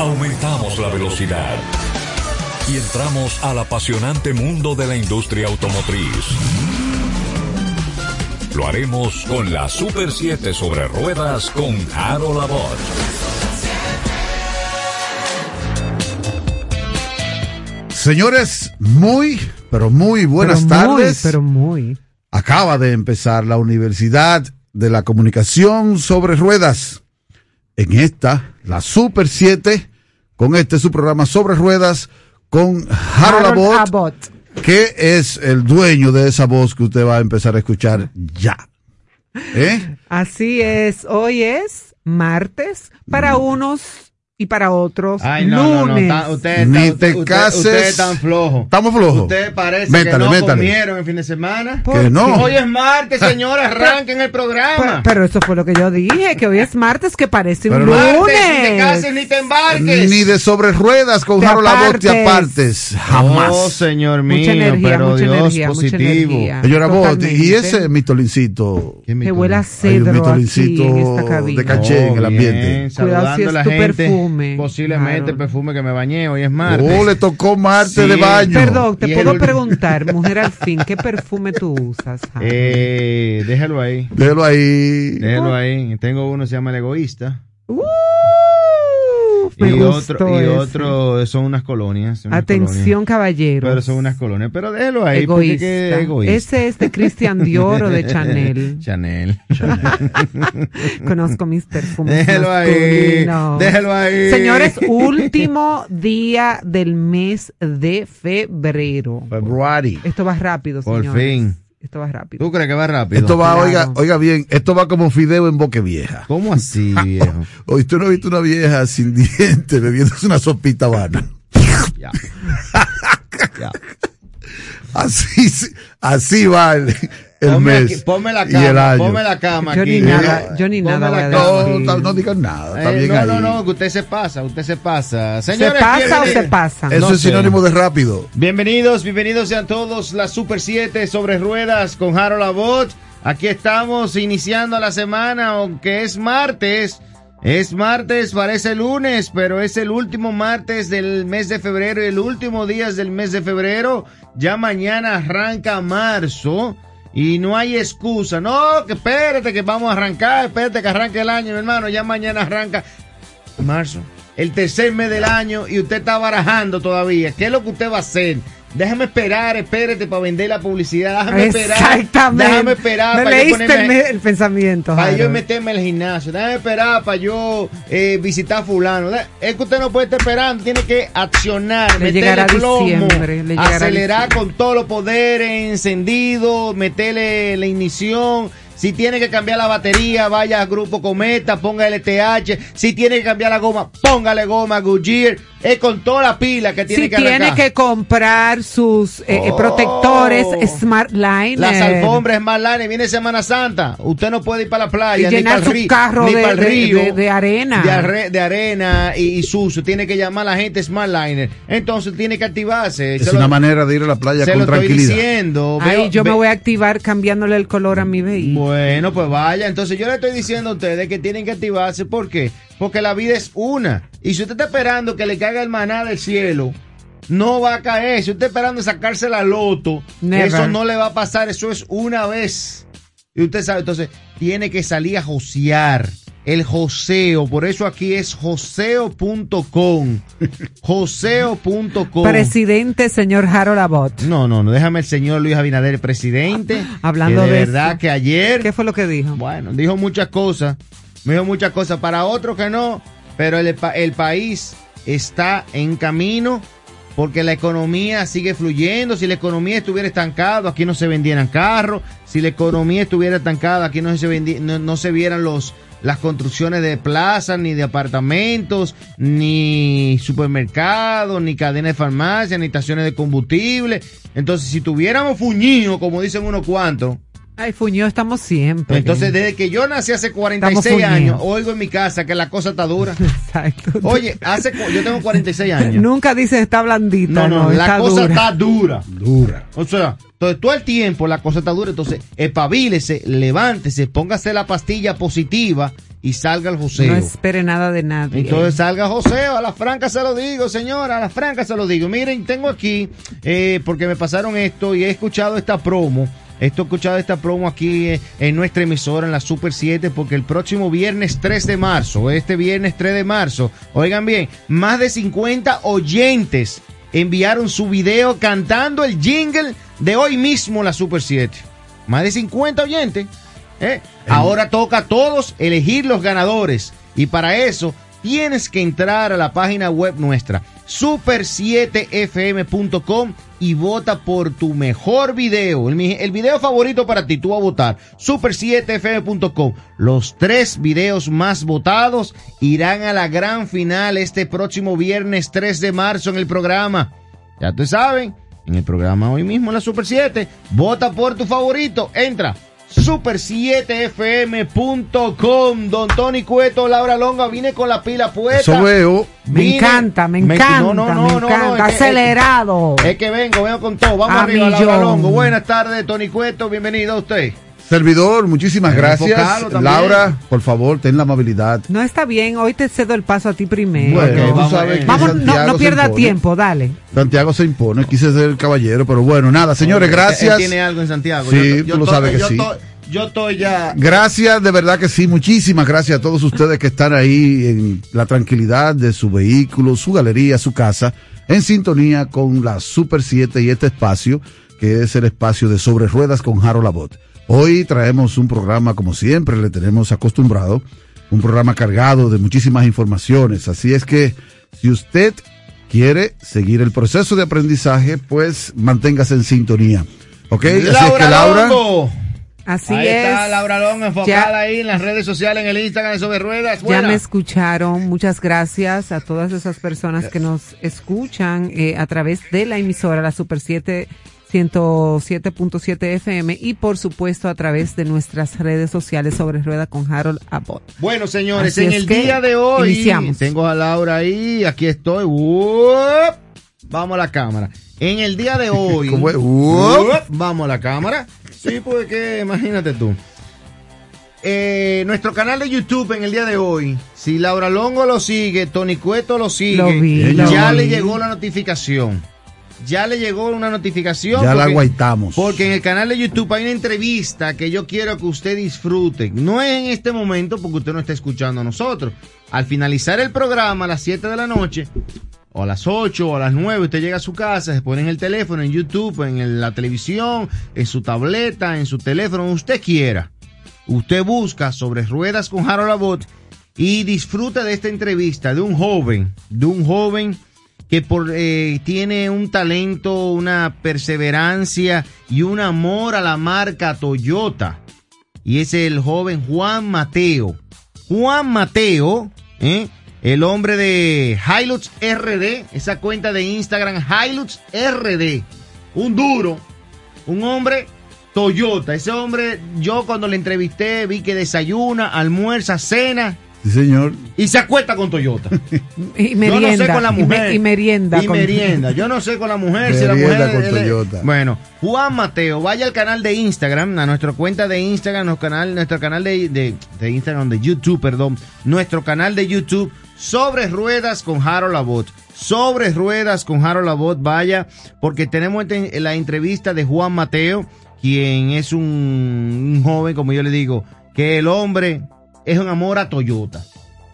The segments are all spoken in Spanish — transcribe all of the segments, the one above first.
Aumentamos la velocidad y entramos al apasionante mundo de la industria automotriz. Lo haremos con la Super 7 sobre ruedas con Harold Abbott. Señores, muy, pero muy buenas Pero muy, tardes. pero muy. Acaba de empezar la Universidad de la Comunicación sobre Ruedas. En esta, la Super 7, con este su programa sobre ruedas, con Harold, Harold Abbott, Abbott. que es el dueño de esa voz que usted va a empezar a escuchar ya. ¿Eh? Así es, hoy es martes para Mm. unos y para otros Ay, no, no, no, lunes. ta- usted, Ni ta- te usted- cases. Usted es tan flojo. ¿Estamos flojos? Usted parece Métale, que no métale. comieron el fin de semana. ¿Por Que no. Hoy es martes, señores, arranquen el Pero, programa. pero eso fue lo que yo dije, que hoy es martes, que parece un Pero- lunes. Martes, ni te cases ni te embarques. Ni de sobre ruedas con Te Harold Abbott te apartes. Jamás. Oh, señor mío, Mucha energía, pero mucha Dios energía, positivo. energía. Señora Abbott, y ese mitolincito. ¿Qué me Que huele a Hay un cedro aquí mitolincito en esta cabina. de caché en el Oh, ambiente. bien, Cuidado si es la tu gente. perfume, Posiblemente el perfume que me bañé. Hoy es martes. Oh, le tocó Marte Sí. de baño. Perdón, te puedo el- preguntar, mujer al fin, ¿qué perfume tú usas? Eh, déjalo ahí. Déjalo ahí. Déjalo ahí. Tengo uno, se llama El Egoísta. Uh, me y gustó otro, y ese. otro son unas colonias. unas. Atención, caballero. Pero son unas colonias. Pero déjalo ahí. porque egoísta. qué egoísta. Ese es de Christian Dior o de Chanel. Chanel. Conozco mis perfumes. Déjalo ahí. Déjalo ahí. Señores, último día del mes de febrero. February. Esto va rápido, Por señores. fin. Esto va rápido. ¿Tú crees que va rápido? Esto va, Claro. oiga, oiga bien, esto va como fideo en boque vieja. ¿Cómo así, viejo? Hoy tú no has visto una vieja sin dientes bebiéndose una sopita vana. Ya. Ya. Así, así va el, Ponme, mes. aquí- ponme la y el cama, año. ponme la cama Yo aquí. ni nada- yo ni Ponme nada cama. No, no, no digan nada, está Eh, bien no, ahí. no, no, que usted se pasa, usted se pasa. ¿Se Señores, pasa o se pasa? Eso no es sé. sinónimo de rápido. Bienvenidos, bienvenidos sean todos la Super 7 sobre ruedas con Harold Abbott. Aquí estamos iniciando la semana, aunque es martes. Es martes, parece lunes, pero es el último martes del mes de febrero y el último día del mes de febrero. Ya mañana arranca marzo y no hay excusa. No, que espérate que vamos a arrancar, espérate que arranque el año, mi hermano. Ya mañana arranca marzo, el tercer mes del año y usted está barajando todavía. ¿Qué es lo que usted va a hacer? Déjame esperar, espérate para vender la publicidad. Déjame esperar. Exactamente. Déjame esperar Me para yo leíste el, ponerme- me- el pensamiento. para yo meterme al gimnasio, déjame esperar para yo eh, visitar a fulano. Es que usted no puede estar esperando, tiene que accionar, Le meterle plomo, le acelerar con todos los poderes encendidos, meterle la ignición. Si tiene que cambiar la batería, vaya a Grupo Cometa, ponga LTH. Si tiene que cambiar la goma, póngale goma Goodyear. Es con toda la pila que tiene si que tiene arrancar. que comprar sus eh, eh, Oh. protectores Smart Line. Las alfombras más largas, viene Semana Santa. Usted no puede ir para la playa, Y ni llenar para el su río, carro ni de- para el de- río, de- de arena. De, arre- de arena y, y sucio. Tiene que llamar a la gente Smartliner. Entonces tiene que activarse. Es Se lo- una manera de ir a la playa se con lo estoy tranquilidad. diciendo. Veo- yo me voy a activar cambiándole el color a mi vehículo. Bueno, pues vaya. Entonces yo le estoy diciendo a ustedes que tienen que activarse. ¿Por qué? Porque la vida es una. Y si usted está esperando que le caiga el maná del cielo, no va a caer. Si usted está esperando sacarse la loto, Never. eso no le va a pasar. Eso es una vez. Y usted sabe, entonces tiene que salir a josear. El joseo, por eso aquí es joseo.com. Joseo.com. Presidente, señor Harold Abbott. No, no, no, déjame el señor Luis Abinader, presidente. Hablando que de de verdad eso. que ayer ¿Qué fue lo que dijo? bueno, dijo muchas cosas, me dijo muchas cosas, para otros que no, pero el, pa- el país está en camino porque la economía sigue fluyendo, si la economía estuviera estancada, aquí no se vendieran carros, si la economía estuviera estancada, aquí no se, vendi- no, no se vieran los las construcciones de plazas, ni de apartamentos, ni supermercados, ni cadenas de farmacia, ni estaciones de combustible. Entonces, si tuviéramos fuñido, como dicen unos cuantos, Ay, Fuño, estamos siempre. entonces, desde que yo nací hace 46 Estamos años, oigo en mi casa que la cosa está dura. Exacto. Oye, hace yo tengo 46 años. Nunca dices está blandita. No, no, la está cosa dura. está dura. Dura. O sea, entonces todo el tiempo la cosa está dura. Entonces, espabilese, levántese, póngase la pastilla positiva y salga el joseo. No espere nada de nadie. Entonces salga joseo, a la franca se lo digo, señora, a la franca se lo digo. Miren, tengo aquí, eh, porque me pasaron esto y he escuchado esta promo. He escuchado esta promo aquí eh, en nuestra emisora, en la Super 7, porque el próximo viernes 3 de marzo, este viernes 3 de marzo, oigan bien, más de 50 oyentes enviaron su video cantando el jingle de hoy mismo la Super 7. Más de 50 oyentes. ¿eh? Ahora toca a todos elegir los ganadores. Y para eso tienes que entrar a la página web nuestra, super7fm.com y vota por tu mejor video. El, video favorito para ti, tú a votar. Super7fm.com. Los tres videos más votados irán a la gran final este próximo viernes 3 de marzo en el programa. Ya te saben, en el programa hoy mismo la Super 7. Vota por tu favorito. Entra. Super7fm.com. Don Tony Cueto, Laura Longa, vine con la pila puesta. Eso veo. Me Vine- encanta, me Me- encanta, no, no, no, me no, no, encanta. es que- Acelerado. Es que vengo, vengo con todo. Vamos A arriba, Laura. Longo. Buenas tardes, Tony Cueto. Bienvenido a usted. Servidor, muchísimas Pero gracias. Laura, por favor, ten la amabilidad. No está bien, hoy te cedo el paso a ti primero. Bueno, Ok, tú vamos sabes bien. que Vamos, no, no pierda tiempo, dale. Santiago se impone, quise ser el caballero, pero bueno, nada, señores, Él gracias. tiene algo en Santiago. Sí, Yo- yo tú lo sabes que yo sí. Yo estoy ya. Gracias, de verdad que sí, muchísimas gracias a todos ustedes que están ahí en la tranquilidad de su vehículo, su galería, su casa, en sintonía con la Super 7 y este espacio, que es el espacio de Sobre Ruedas con Harold Labot. Hoy traemos un programa, como siempre le tenemos acostumbrado, un programa cargado de muchísimas informaciones, así es que si usted quiere seguir el proceso de aprendizaje, pues manténgase en sintonía. ¿Ok? Así es que Laura... Longo. Así ahí es. está Laura Longo enfocada Ya- ahí en las redes sociales, en el Instagram de Sobre Ruedas. Ya Buena. me escucharon. Muchas gracias a todas esas personas que nos escuchan eh, a través de la emisora, la Super 7 107.7 FM y por supuesto a través de nuestras redes sociales sobre Rueda con Harold Abbott. Bueno, señores, Así en el día de hoy iniciamos. tengo a Laura ahí, aquí estoy. ¡Uop! Vamos a la cámara. En el día de hoy. ¡Uop! Vamos a la cámara. Sí, porque imagínate tú. Eh, nuestro canal de YouTube en el día de hoy, si Laura Longo lo sigue, Tony Cueto lo sigue, Lo vi, lo ya vi. le llegó la notificación. Ya le llegó una notificación. Ya la aguaitamos. Porque en el canal de YouTube hay una entrevista que yo quiero que usted disfrute. No es en este momento porque usted no está escuchando a nosotros. Al finalizar el programa a las 7 de la noche, o a las 8 o a las 9, usted llega a su casa, se pone en el teléfono, en YouTube, en la televisión, en su tableta, en su teléfono, donde usted quiera. Usted busca sobre ruedas con Harold Abbott y disfruta de esta entrevista de un joven, de un joven que eh, tiene un talento, una perseverancia y un amor a la marca Toyota. Y es el joven Juan Mateo. Juan Mateo, ¿eh? el hombre de Hilux RD, esa cuenta de Instagram Hilux RD. Un duro, un hombre Toyota. Ese hombre, yo cuando le entrevisté vi que desayuna, almuerza, cena Sí, señor. y se acuesta con Toyota. Y Yo merienda. no sé con la y me- mujer. Y, merienda. Y con- merienda. Yo no sé con la mujer si la Merienda mujer. con él Toyota. Bueno, Juan Mateo, vaya al canal de Instagram, a nuestra cuenta de Instagram, nuestro canal, nuestro canal de, de, de Instagram, de YouTube, perdón, nuestro canal de YouTube, sobre ruedas con Harold Abbott. Sobre ruedas con Harold Abbott, vaya, porque tenemos ente- la entrevista de Juan Mateo, quien es un, un joven, como yo le digo, que el hombre es un amor a Toyota.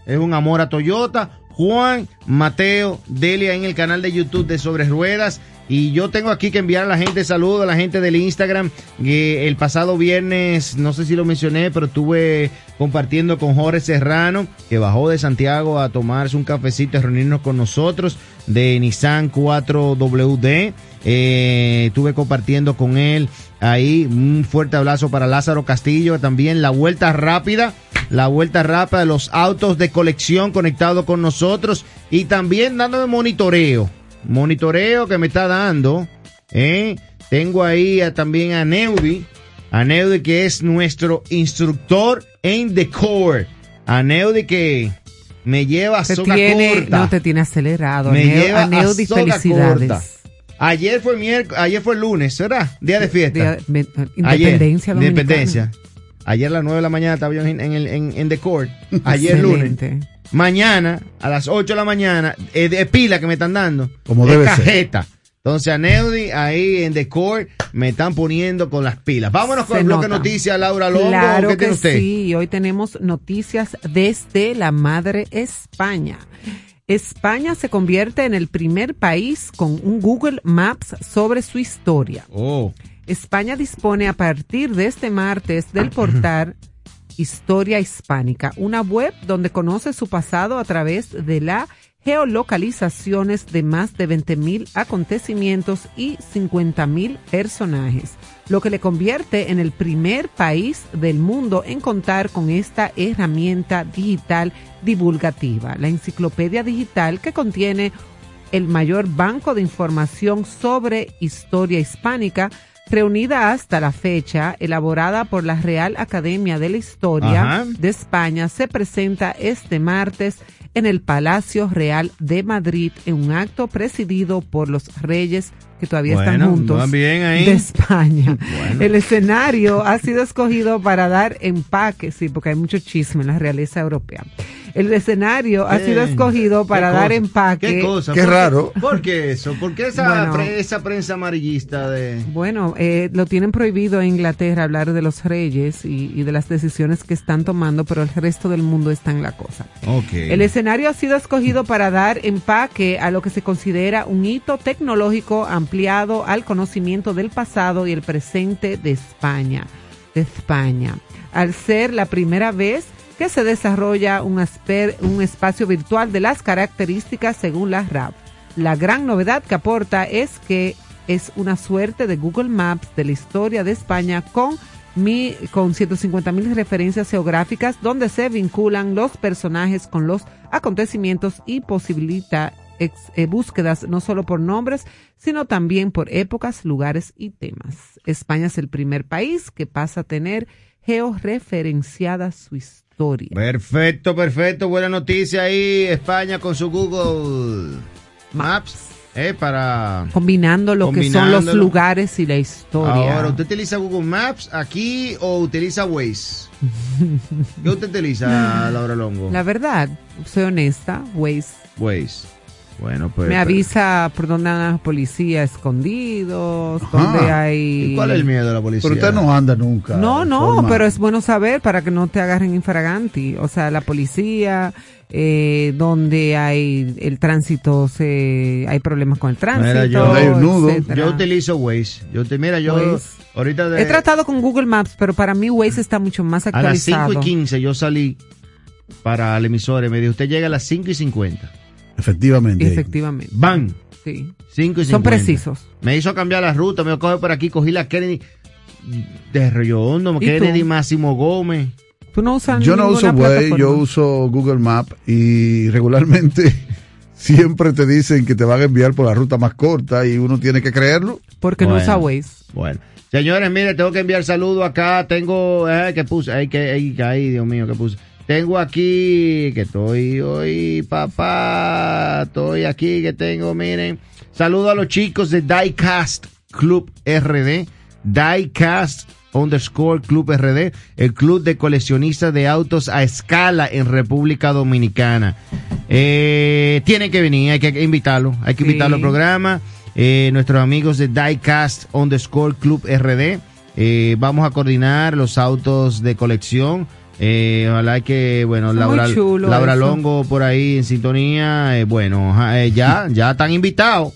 Es un amor a Toyota. Juan Mateo Delia en el canal de YouTube de Sobre Ruedas. Y yo tengo aquí que enviar a la gente saludos, a la gente del Instagram. que el pasado viernes, no sé si lo mencioné, pero estuve compartiendo con Jorge Serrano, que bajó de Santiago a tomarse un cafecito y reunirnos con nosotros de Nissan 4WD. Eh, estuve compartiendo con él ahí. Un fuerte abrazo para Lázaro Castillo. También la vuelta rápida. La vuelta rápida de los autos de colección conectados con nosotros. Y también dándome monitoreo. Monitoreo que me está dando. ¿eh? Tengo ahí a- también a Neudi. A Neudi que es nuestro instructor en Decor. A Neudi que me lleva a soga tiene, corta. no te tiene acelerado. Me lleva a Neudi, a soga felicidades. corta. Ayer fue miércoles, ayer fue lunes, ¿verdad? Día de fiesta. Día- me- Ayer, Independencia. Independencia. Ayer a las 9 de la mañana estaba yo en, en, el- en, en The Court. Ayer lunes. Mañana, a las 8 de la mañana, es de pila que me están dando. Como debe ser. cajeta. Entonces a Neudi ahí en The Court me están poniendo con las pilas. Vámonos con Se el bloque nota. noticias, Laura Longo. Claro ¿Qué que tiene usted? sí, hoy tenemos noticias desde la madre España. España se convierte en el primer país con un Google Maps sobre su historia. Oh. España dispone a partir de este martes del portal Historia Hispánica, una web donde conoce su pasado a través de la geolocalizaciones de más de 20.000 acontecimientos y 50.000 personajes, lo que le convierte en el primer país del mundo en contar con esta herramienta digital divulgativa, la enciclopedia digital que contiene el mayor banco de información sobre historia hispánica reunida hasta la fecha, elaborada por la Real Academia de la Historia Ajá. de España, se presenta este martes en el Palacio Real de Madrid en un acto presidido por los reyes que todavía están juntos van bien ahí. de España. Bueno. El escenario ha sido escogido para dar empaque, sí, porque hay mucho chisme en la realeza europea. El escenario ha sido escogido para ¿Qué dar empaque. ¿Qué cosa? Qué ¿Por raro. ¿Por qué eso? ¿Por qué esa, Bueno. pre- esa prensa amarillista de...? Bueno, eh, lo tienen prohibido en Inglaterra hablar de los reyes y, y de las decisiones que están tomando, pero el resto del mundo está en la cosa. Ok. El escenario ha sido escogido para dar empaque a lo que se considera un hito tecnológico ampliado al conocimiento del pasado y el presente de España, de España, al ser la primera vez que se desarrolla un, un espacio virtual de las características según la RAP. La gran novedad que aporta es que es una suerte de Google Maps de la historia de España con mi, con 150 mil referencias geográficas donde se vinculan los personajes con los acontecimientos y posibilita eh, búsquedas no solo por nombres, sino también por épocas, lugares y temas. España es el primer país que pasa a tener georreferenciada su historia. Perfecto, perfecto. Buena noticia ahí. España con su Google Maps. Eh, para... Combinando lo que son los lugares y la historia. Ahora, ¿usted utiliza Google Maps aquí o utiliza Waze? ¿Qué usted utiliza, Laura Longo? La verdad, soy honesta, Waze Waze. Bueno, pues... me avisa por dónde andan los policías escondidos, Ajá. dónde hay... ¿Y cuál es el miedo de la policía? Pero usted no anda nunca. No, no, forma- pero es bueno saber para que no te agarren infraganti. O sea, la policía, eh, donde hay el tránsito, se, hay problemas con el tránsito. Mira, yo- hay un nudo. etcétera. Yo utilizo Waze. Yo te, mira, yo Waze. ahorita de, He tratado con Google Maps, pero para mí Waze está mucho más a las actualizado. 5 y 15 yo salí para el emisor y me dijo, usted llega a las 5 y 50. Efectivamente. Efectivamente. ¡Bam! Sí. 5 y 50. Son precisos. Me hizo cambiar la ruta, me coge por aquí, cogí la Kennedy de Río Hondo, ¿Y Kennedy tú? Máximo Gómez. Tú no usas Yo no uso Waze, yo uso Google Maps y regularmente siempre te dicen que te van a enviar por la ruta más corta y uno tiene que creerlo. Porque no usa Waze. Bueno. Señores, mire, tengo que enviar saludo acá. Tengo, eh, que puse, ay, que, ay, ay, Dios mío, que puse. Tengo aquí, que estoy hoy, papá, estoy aquí, que tengo, miren. Saludo a los chicos de Diecast Club RD, Diecast underscore Club RD, el club de coleccionistas de autos a escala en República Dominicana. Eh, tienen que venir, hay que invitarlo, hay que Sí. invitarlo al programa. Eh, nuestros amigos de Diecast underscore Club RD. Eh, vamos a coordinar los autos de colección. Eh, ojalá que, bueno, Laura, Laura eso. Longo por ahí en sintonía. eh, bueno, eh, ya, ya están invitados.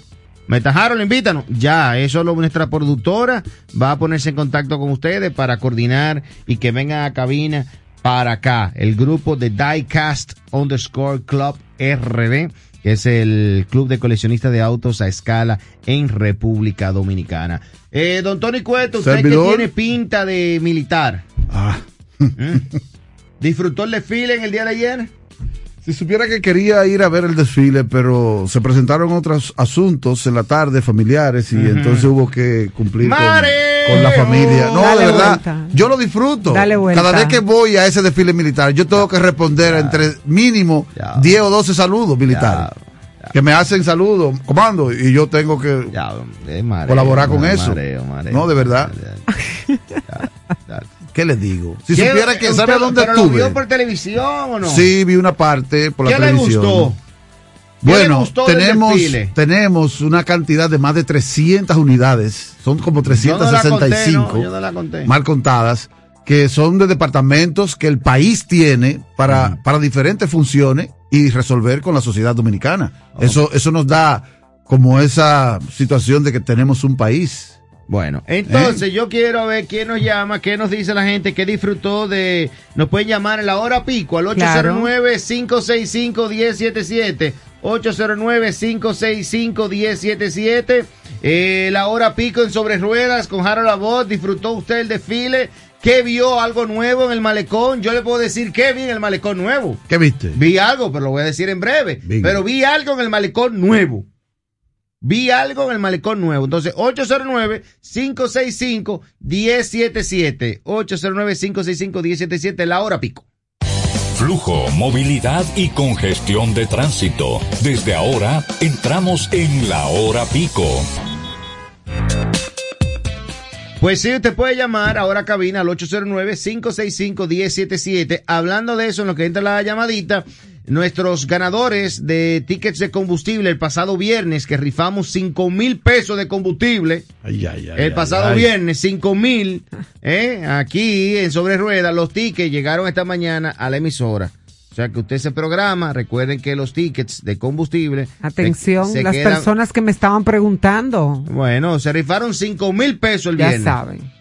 Metajaron, invítanos. Ya, eso lo nuestra productora va a ponerse en contacto con ustedes para coordinar y que vengan a cabina para acá. El grupo de Diecast underscore Club RD, que es el club de coleccionistas de autos a escala en República Dominicana. Eh, don Tony Cueto, usted que tiene pinta de militar, Ah, ¿disfrutó el desfile en el día de ayer? si supiera que quería ir a ver el desfile, pero se presentaron otros asuntos en la tarde, familiares, y entonces hubo que cumplir con, la familia. No, Dale de verdad, vuelta. yo lo disfruto. Dale. Cada vez que voy a ese desfile militar, yo tengo que responder entre mínimo Ya. 10 o 12 saludos militares. Que me hacen saludos, comando, y yo tengo que Ya, mareo, colaborar con mareo, eso. mareo. No, de verdad. ¿Qué ¿qué les digo? Si ¿Qué- supiera que sabe dónde pero lo estuve. vio por televisión o no? Sí, vi una parte por la ¿Qué le televisión. ¿Qué le Bueno, gustó del tenemos, tenemos una cantidad de más de 300 unidades, son como Yo no la conté, 365 no, no mal contadas, que son de departamentos que el país tiene para, para diferentes funciones y resolver con la sociedad dominicana. Eso, eso nos da como esa situación de que tenemos un país. Bueno, entonces ¿Eh? yo quiero ver quién nos llama, qué nos dice la gente, qué disfrutó de... Nos pueden llamar en la hora pico al Claro. 809-565-1077. 809-565-1077. Eh, la hora pico en Sobre Ruedas con Harold Labot. ¿Disfrutó usted el desfile? ¿Qué vio algo nuevo en el malecón? Yo le puedo decir qué vi en el malecón nuevo. ¿Qué viste? Vi algo, pero lo voy a decir en breve. Venga. Pero vi algo en el malecón nuevo. Vi algo en el malecón nuevo. Entonces, 809-565-1077. 809-565-1077, la hora pico. Flujo, movilidad y congestión de tránsito. Desde ahora entramos en la hora pico. Pues sí, usted puede llamar ahora a cabina al 809-565-1077. Hablando de eso, en lo que entra la llamadita, nuestros ganadores de tickets de combustible el pasado viernes, que rifamos 5 mil pesos de combustible. Ay, ay, ay, El pasado ay. viernes, 5 mil, ¿eh? aquí en Sobre Ruedas, los tickets llegaron esta mañana a la emisora. O sea que usted se programa, recuerden que los tickets de combustible. Atención, se las quedan- personas que me estaban preguntando, Bueno, se rifaron 5 mil pesos el ya viernes. saben.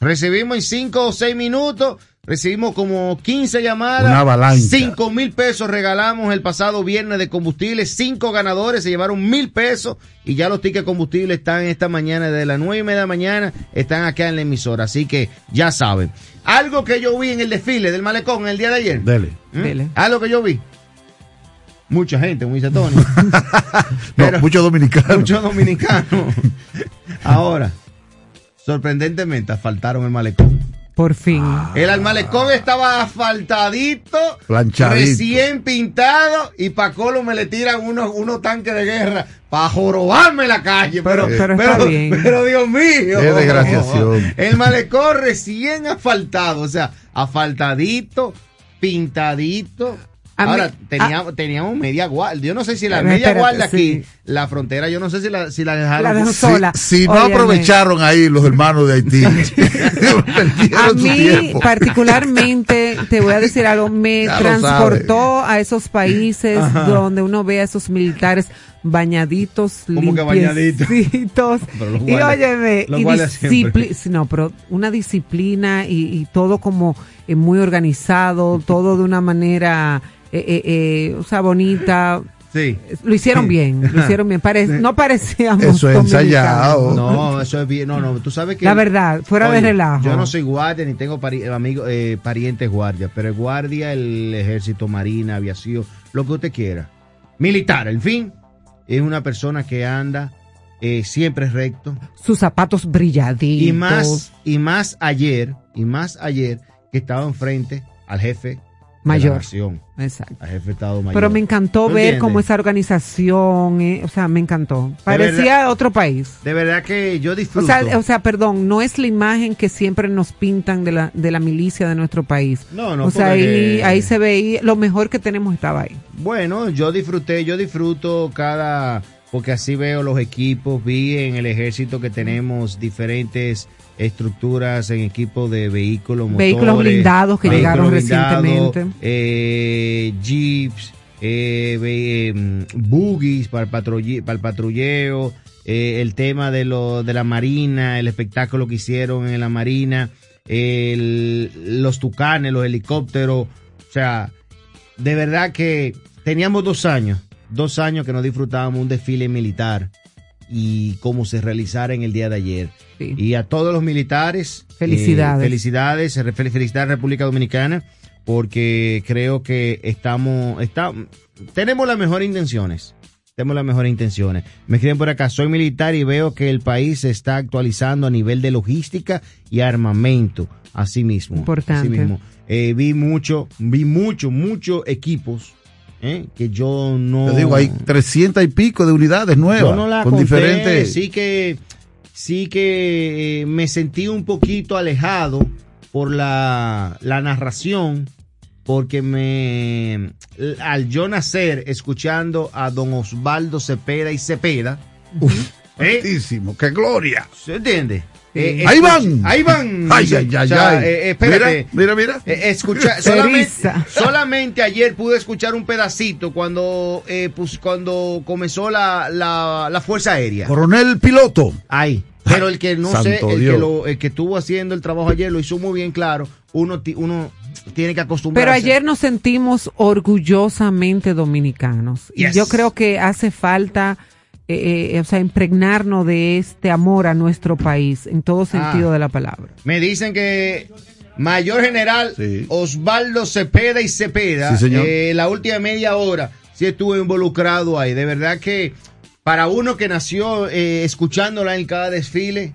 Recibimos en 5 o 6 minutos, recibimos como 15 llamadas. Una avalancha. 5 mil pesos regalamos el pasado viernes de combustible. 5 ganadores se llevaron mil pesos y ya los tickets combustible están esta mañana, desde las 9 y media de la mañana, están acá en la emisora. Así que ya saben. Algo que yo vi en el desfile del malecón el día de ayer. Dele. ¿Mm? Dele. Algo que yo vi. Mucha gente, como dice Tony. No, muchos dominicanos. Muchos dominicanos. Ahora, sorprendentemente, asfaltaron el malecón. Por fin. El al malecón estaba asfaltadito, Planchadito. recién pintado, y pa' Colo me le tiran unos, unos tanques de guerra para jorobarme la calle. Pero, Pero- pero está bien. pero Dios mío. Qué desgraciación. El malecón recién asfaltado, o sea, asfaltadito, pintadito. A mí- Ahora, teníamos, teníamos media guardia. Yo no sé si la media espérate, guardia aquí, sí. La frontera, yo no sé si la, si la dejaron. La dejó Si, sola. si no aprovecharon ahí los hermanos de Haití, A mí, particularmente, te voy a decir algo, me Ya transportó a esos países donde uno ve a esos militares bañaditos, ¿Cómo que bañaditos? Y óyeme, y no, pero una disciplina y, y todo como eh, muy organizado, todo de una manera, eh, eh, eh, o sea, bonita. Sí. Lo hicieron bien, lo hicieron bien. Pare- no parecíamos Eso es ensayado. No, eso es bien. No, no, tú sabes que. La verdad, fuera de relajo. Yo no soy guardia ni tengo pari- amigo, eh, parientes guardias, pero el guardia, el ejército, marina, aviación, lo que usted quiera. Militar, en fin, es una persona que anda eh, siempre recto. Sus zapatos brilladitos. Y más, y más ayer, y más ayer, que estaba enfrente al jefe Mayor. la nación, Exacto. al jefe de Estado Mayor. Pero me encantó ¿Tú ver entiendes? cómo esa organización, eh, o sea, me encantó. Parecía otro país. De verdad que yo O disfruto. sea, o sea, perdón, no es la imagen que siempre nos pintan de la, de la milicia de nuestro país. No, no, O sea, ahí se veía, lo mejor que tenemos estaba ahí. Bueno, yo disfruté, yo disfruto cada, porque así veo los equipos, vi en el ejército que tenemos diferentes estructuras en equipos de vehículos, motores, Vehículos blindados que vehículos llegaron blindados, recientemente. eh, jeeps, eh, em, buggies para el, patrulle- para el patrulleo, eh, el tema de, lo, de la marina, el espectáculo que hicieron en la marina, el- los tucanes, los helicópteros, o sea, de verdad que teníamos dos años, dos años que no disfrutábamos un desfile militar y cómo se realizara en el día de ayer. Sí. Y a todos los militares, Felicidades. eh, felicidades, fel- felicidades a República Dominicana, porque creo que estamos, está, tenemos las mejores intenciones. Tenemos las mejores intenciones. Me escriben por acá, soy militar y veo que el país se está actualizando a nivel de logística y armamento. Así mismo. Importante. Así mismo. Eh, vi mucho, vi mucho, muchos equipos eh, que yo no. Te digo, hay 300 y pico de unidades nuevas. Yo no la con conté, diferentes. Sí que, sí que eh, me sentí un poquito alejado por la, la narración, porque me al yo nacer escuchando a don Osvaldo Cepeda y Cepeda, ¿eh? qué gloria. ¿Se entiende? Eh, ahí van. Ahí van. Ay, ay, ay, ay. Eh, espérate. Mira, mira. mira. escucha, solamente, solamente, ayer pude escuchar un pedacito cuando, pues, cuando comenzó la, la, la Fuerza Aérea. Coronel Piloto. Ahí. Pero el que no sé, el que, lo, el que estuvo haciendo el trabajo ayer lo hizo muy bien claro. Uno, uno tiene que acostumbrarse. Pero ayer nos sentimos orgullosamente dominicanos. Y yo creo que hace falta, eh, eh, o sea, impregnarnos de este amor a nuestro país, en todo ah. sentido de la palabra. Me dicen que Mayor General Osvaldo Cepeda y Cepeda, eh, la última media hora, sí estuvo involucrado ahí. De verdad que para uno que nació eh, escuchándola en cada desfile,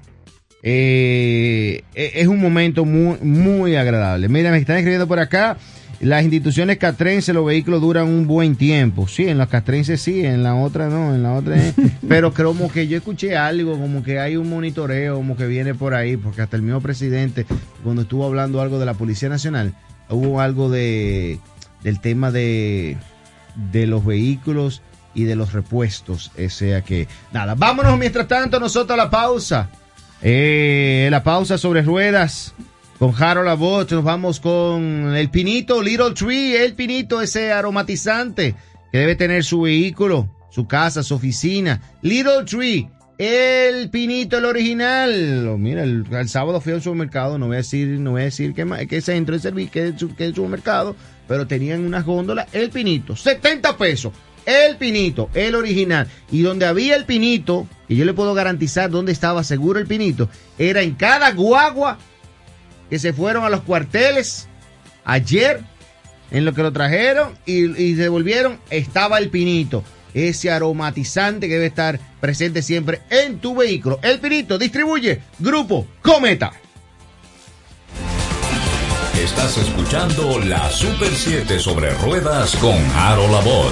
eh, e-, es un momento muy, muy agradable. Mira, me están escribiendo por acá. Las instituciones castrenses, los vehículos duran un buen tiempo. Sí, en las castrenses sí, en la otra no, en la otra Pero como que yo escuché algo, como que hay un monitoreo, como que viene por ahí, porque hasta el mismo presidente, cuando estuvo hablando algo de la Policía Nacional, hubo algo de del tema de, de los vehículos y de los repuestos. O sea que, nada, vámonos mientras tanto nosotros a la pausa. Eh, la pausa sobre ruedas con Harold Abbott. Nos vamos con el pinito, Little Tree, el pinito, ese aromatizante que debe tener su vehículo, su casa, su oficina. Little Tree. El pinito, el original. Mira, el, sábado fui al supermercado, no voy a decir, no voy a decir que, que centro de servicio, que el supermercado, pero tenían unas góndolas, el pinito, 70 pesos el pinito, el original. Y donde había el pinito, y yo le puedo garantizar dónde estaba seguro el pinito, era en cada guagua que se fueron a los cuarteles ayer, en lo que lo trajeron y, devolvieron, estaba el pinito. Ese aromatizante que debe estar presente siempre en tu vehículo. El pinito distribuye Grupo Cometa. Estás escuchando la Super 7 sobre ruedas con Harold Labor.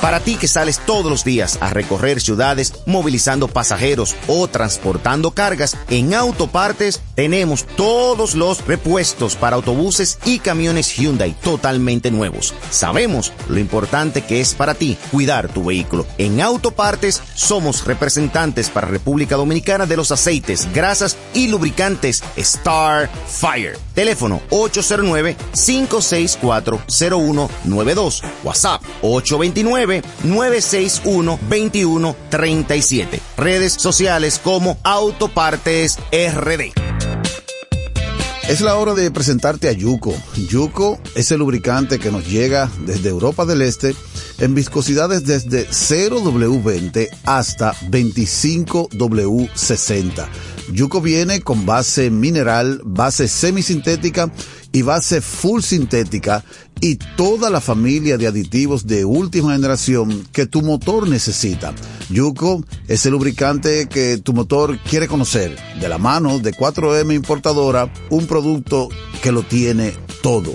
Para ti que sales todos los días a recorrer ciudades movilizando pasajeros o transportando cargas, en Autopartes tenemos todos los repuestos para autobuses y camiones Hyundai totalmente nuevos. Sabemos lo importante que es para ti cuidar tu vehículo. En Autopartes somos representantes para República Dominicana de los aceites, grasas y lubricantes Star Fire. Teléfono 809-564-0192. WhatsApp 829 961-2137. Redes sociales como Autopartes RD. Es la hora de presentarte a Yuko. Yuko es el lubricante que nos llega desde Europa del Este en viscosidades desde 0W20 hasta 25W60. Yuko viene con base mineral, base semisintética y base full sintética y toda la familia de aditivos de última generación que tu motor necesita. Yuko es el lubricante que tu motor quiere conocer. De la mano de 4M Importadora, un producto que lo tiene todo.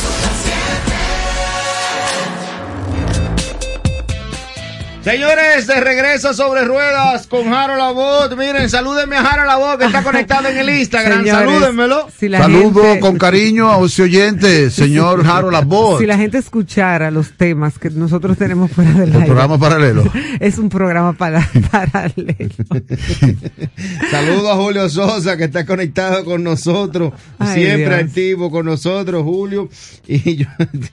Señores, de regreso sobre ruedas con Harold Abot. Miren, salúdenme a Harold Abot que está conectado en el Instagram. Señores, Salúdenmelo. si Saludo gente- con cariño a ese oyente, señor Harold Abbott. Si la gente escuchara los temas que nosotros tenemos fuera del El aire, programa paralelo. es un programa para, paralelo. Saludo a Julio Sosa que está conectado con nosotros. Ay, siempre Dios. activo con nosotros, Julio. Y yo.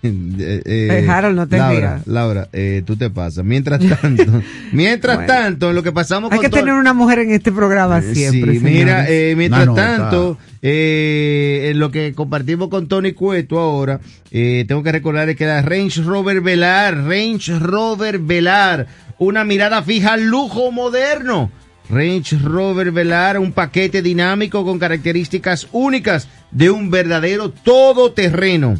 eh, Eh, Harold, no te Laura. Laura, eh, tú te pasas. Mientras tanto, mientras Bueno. tanto, en lo que pasamos Hay con que todo- tener una mujer en este programa Eh, siempre. Sí, mira, eh, mientras No, no, tanto, eh, en lo que compartimos con Tony Cueto ahora, eh, tengo que recordar que la Range Rover Velar, Range Rover Velar, una mirada fija al lujo moderno. Range Rover Velar, un paquete dinámico con características únicas de un verdadero todoterreno.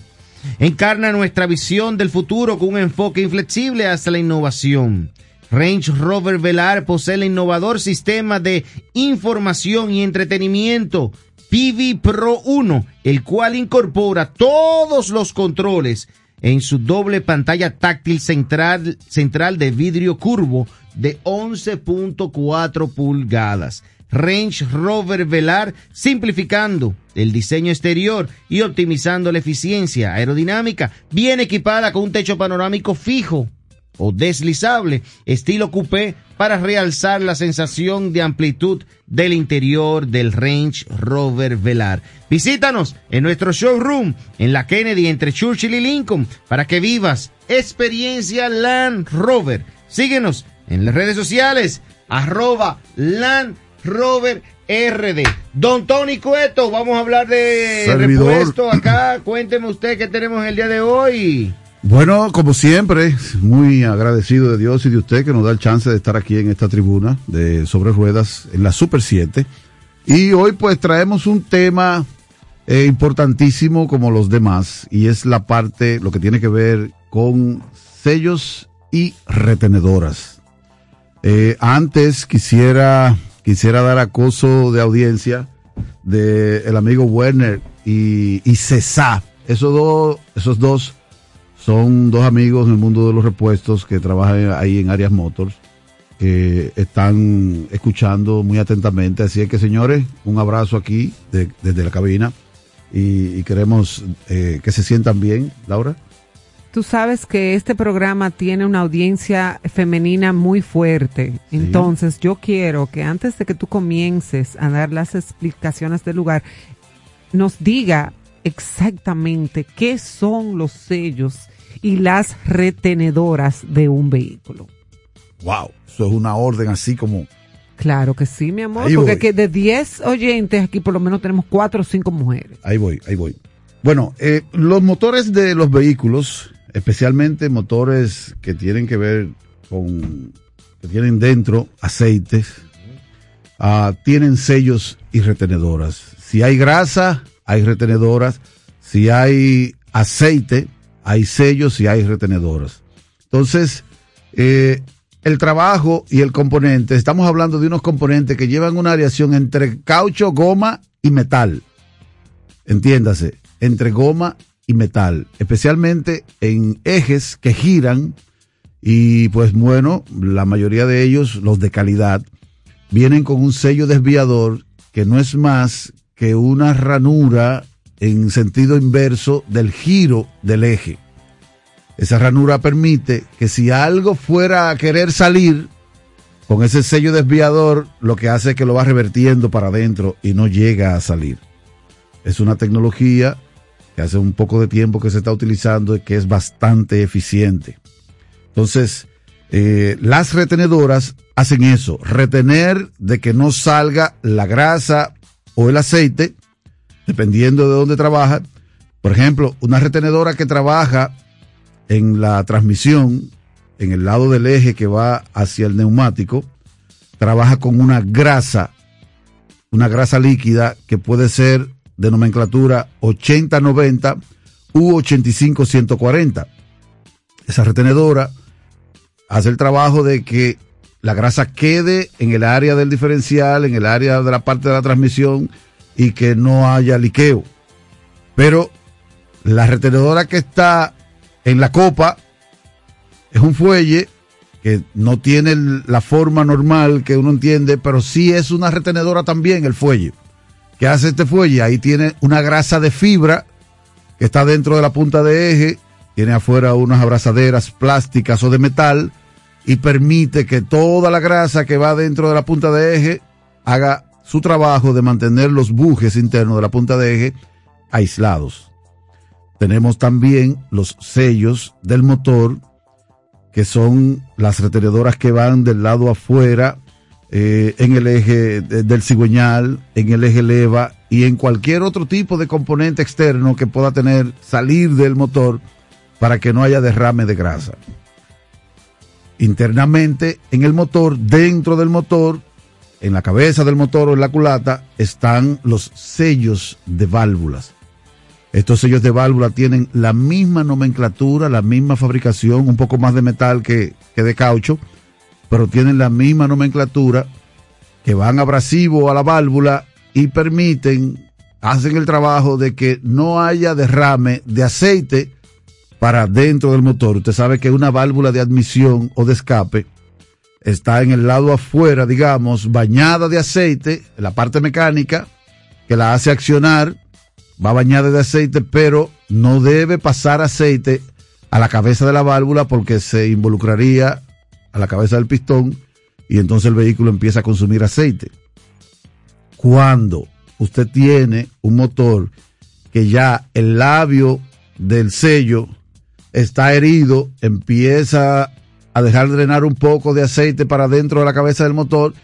Encarna nuestra visión del futuro con un enfoque inflexible hacia la innovación. Range Rover Velar posee el innovador sistema de información y entretenimiento PV Pro 1, el cual incorpora todos los controles en su doble pantalla táctil central, central de vidrio curvo de 11.4 pulgadas. Range Rover Velar simplificando el diseño exterior y optimizando la eficiencia aerodinámica, bien equipada con un techo panorámico fijo o deslizable, estilo coupé, para realzar la sensación de amplitud del interior del Range Rover Velar. Visítanos en nuestro showroom en la Kennedy entre Churchill y Lincoln para que vivas experiencia Land Rover. Síguenos en las redes sociales, arroba Land Rover RD. Don Tony Cueto, vamos a hablar de Servidor. repuesto acá. Cuénteme usted qué tenemos el día de hoy. Bueno, como siempre, muy agradecido de Dios y de usted que nos da el chance de estar aquí en esta tribuna de Sobre Ruedas en la Super 7. Y hoy pues traemos un tema eh, importantísimo como los demás y es la parte, lo que tiene que ver con sellos y retenedoras. Eh, antes quisiera, quisiera dar acoso de audiencia de el amigo Werner y, y César. Esos dos, esos dos son dos amigos en el mundo de los repuestos que trabajan ahí en Arias Motors, que están escuchando muy atentamente. Así es que, señores, un abrazo aquí de- desde la cabina y, y queremos eh, que se sientan bien, Laura. Tú sabes que este programa tiene una audiencia femenina muy fuerte. Entonces, yo quiero que antes de que tú comiences a dar las explicaciones del lugar, nos diga exactamente qué son los sellos y las retenedoras de un vehículo. Wow, eso es una orden así como Claro que sí, mi amor, Ahí porque voy. que de 10 oyentes aquí por lo menos tenemos 4 o 5 mujeres. Ahí voy, ahí voy. Bueno, eh, los motores de los vehículos, especialmente motores que tienen que ver con, que tienen dentro aceites, ah, tienen sellos y retenedoras. Si hay grasa, hay retenedoras. Si hay aceite, hay sellos y hay retenedoras. Entonces, eh, el trabajo y el componente, estamos hablando de unos componentes que llevan una variación entre caucho, goma y metal entiéndase, entre goma y metal, especialmente en ejes que giran y pues bueno, la mayoría de ellos, los de calidad, vienen con un sello desviador que no es más que una ranura en sentido inverso del giro del eje. Esa ranura permite que si algo fuera a querer salir, con ese sello desviador, lo que hace es que lo va revertiendo para adentro y no llega a salir es una tecnología que hace un poco de tiempo que se está utilizando y que es bastante eficiente. Entonces, eh, las retenedoras hacen eso, retener de que no salga la grasa o el aceite, dependiendo de dónde trabaja. Por ejemplo, una retenedora que trabaja en la transmisión, en el lado del eje que va hacia el neumático, trabaja con una grasa, una grasa líquida que puede ser de nomenclatura 80-90 u 85-140. Esa retenedora hace el trabajo de que la grasa quede en el área del diferencial, en el área de la parte de la transmisión y que no haya liqueo. Pero la retenedora que está en la copa es un fuelle que no tiene la forma normal que uno entiende, pero sí es una retenedora también el fuelle. ¿Qué hace este fuelle? Ahí tiene una grasa de fibra que está dentro de la punta de eje, tiene afuera unas abrazaderas plásticas o de metal y permite que toda la grasa que va dentro de la punta de eje haga su trabajo de mantener los bujes internos de la punta de eje aislados. Tenemos también los sellos del motor, que son las retenedoras que van del lado afuera, eh, en el eje del cigüeñal, en el eje leva y en cualquier otro tipo de componente externo que pueda tener salir del motor para que no haya derrame de grasa. Internamente en el motor, dentro del motor, en la cabeza del motor o en la culata, están los sellos de válvulas. Estos sellos de válvula tienen la misma nomenclatura, la misma fabricación, un poco más de metal que, de caucho, pero tienen la misma nomenclatura que van abrasivo a la válvula y permiten, hacen el trabajo de que no haya derrame de aceite para dentro del motor. Usted sabe que una válvula de admisión o de escape está en el lado afuera, digamos, bañada de aceite, la parte mecánica que la hace accionar va bañada de aceite, pero no debe pasar aceite a la cabeza de la válvula porque se involucraría a la cabeza del pistón y entonces el vehículo empieza a consumir aceite. Cuando usted tiene un motor que ya el labio del sello está herido, empieza a dejar drenar un poco de aceite para dentro de la cabeza del motor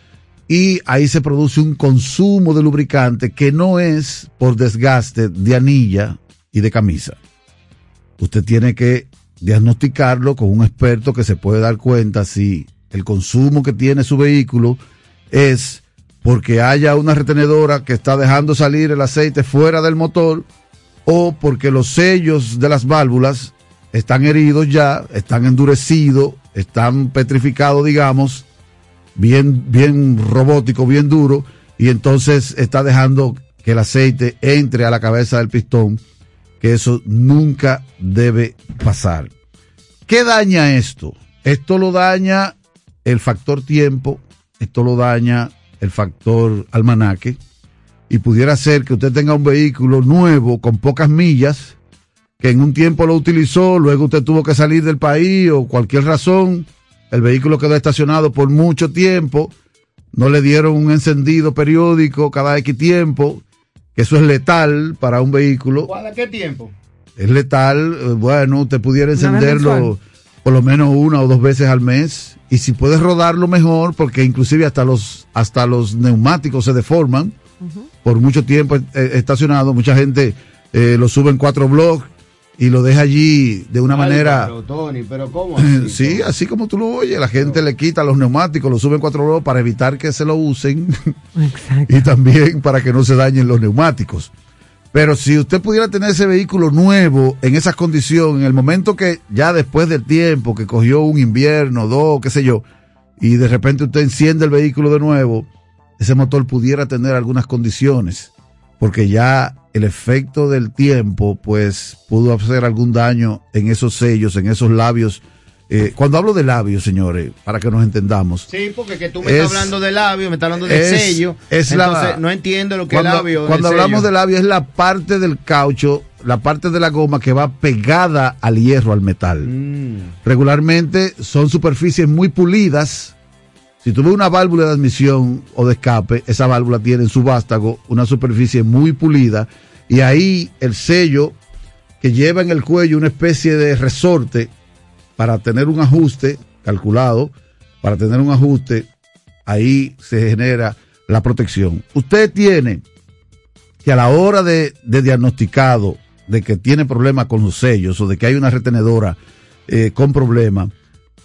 y ahí se produce un consumo de lubricante que no es por desgaste de anilla y de camisa. Usted tiene que diagnosticarlo con un experto que se puede dar cuenta si el consumo que tiene su vehículo es porque haya una retenedora que está dejando salir el aceite fuera del motor o porque los sellos de las válvulas están heridos ya, están endurecidos, están petrificados, digamos, bien, bien robótico, bien duro, y entonces está dejando que el aceite entre a la cabeza del pistón, que eso nunca debe pasar. ¿Qué daña esto? Esto lo daña el factor tiempo, esto lo daña el factor almanaque, y pudiera ser que usted tenga un vehículo nuevo con pocas millas, que en un tiempo lo utilizó, luego usted tuvo que salir del país o cualquier razón, el vehículo quedó estacionado por mucho tiempo, no le dieron un encendido periódico cada X tiempo, que eso es letal para un vehículo. ¿Cada qué tiempo? Es letal, eh, bueno, usted pudiera encenderlo por lo menos una o dos veces al mes y si puedes rodarlo mejor porque inclusive hasta los hasta los neumáticos se deforman por mucho tiempo eh, estacionado mucha gente eh, lo sube en cuatro bloques y lo deja allí de una manera. Pero, Tony, pero ¿cómo así, sí, así como tú lo oyes, la gente le quita los neumáticos, lo sube en cuatro bloques para evitar que se lo usen y también para que no se dañen los neumáticos. Pero si usted pudiera tener ese vehículo nuevo en esas condiciones, en el momento que ya después del tiempo que cogió un invierno, dos, qué sé yo, y de repente usted enciende el vehículo de nuevo, ese motor pudiera tener algunas condiciones, porque ya el efecto del tiempo, pues pudo hacer algún daño en esos sellos, en esos labios. Eh, cuando hablo de labios, señores, para que nos entendamos. Sí, porque que tú me estás hablando de labio, me estás hablando de sello. Es entonces, no entiendo lo que es labio. Cuando hablamos de labio es la parte del caucho, la parte de la goma que va pegada al hierro, al metal. Mm. Regularmente son superficies muy pulidas. Si tú ves una válvula de admisión o de escape, esa válvula tiene en su vástago una superficie muy pulida y ahí el sello que lleva en el cuello una especie de resorte para tener un ajuste calculado, para tener un ajuste, ahí se genera la protección. Usted tiene que a la hora de, de diagnosticado de que tiene problemas con los sellos o de que hay una retenedora eh, con problemas.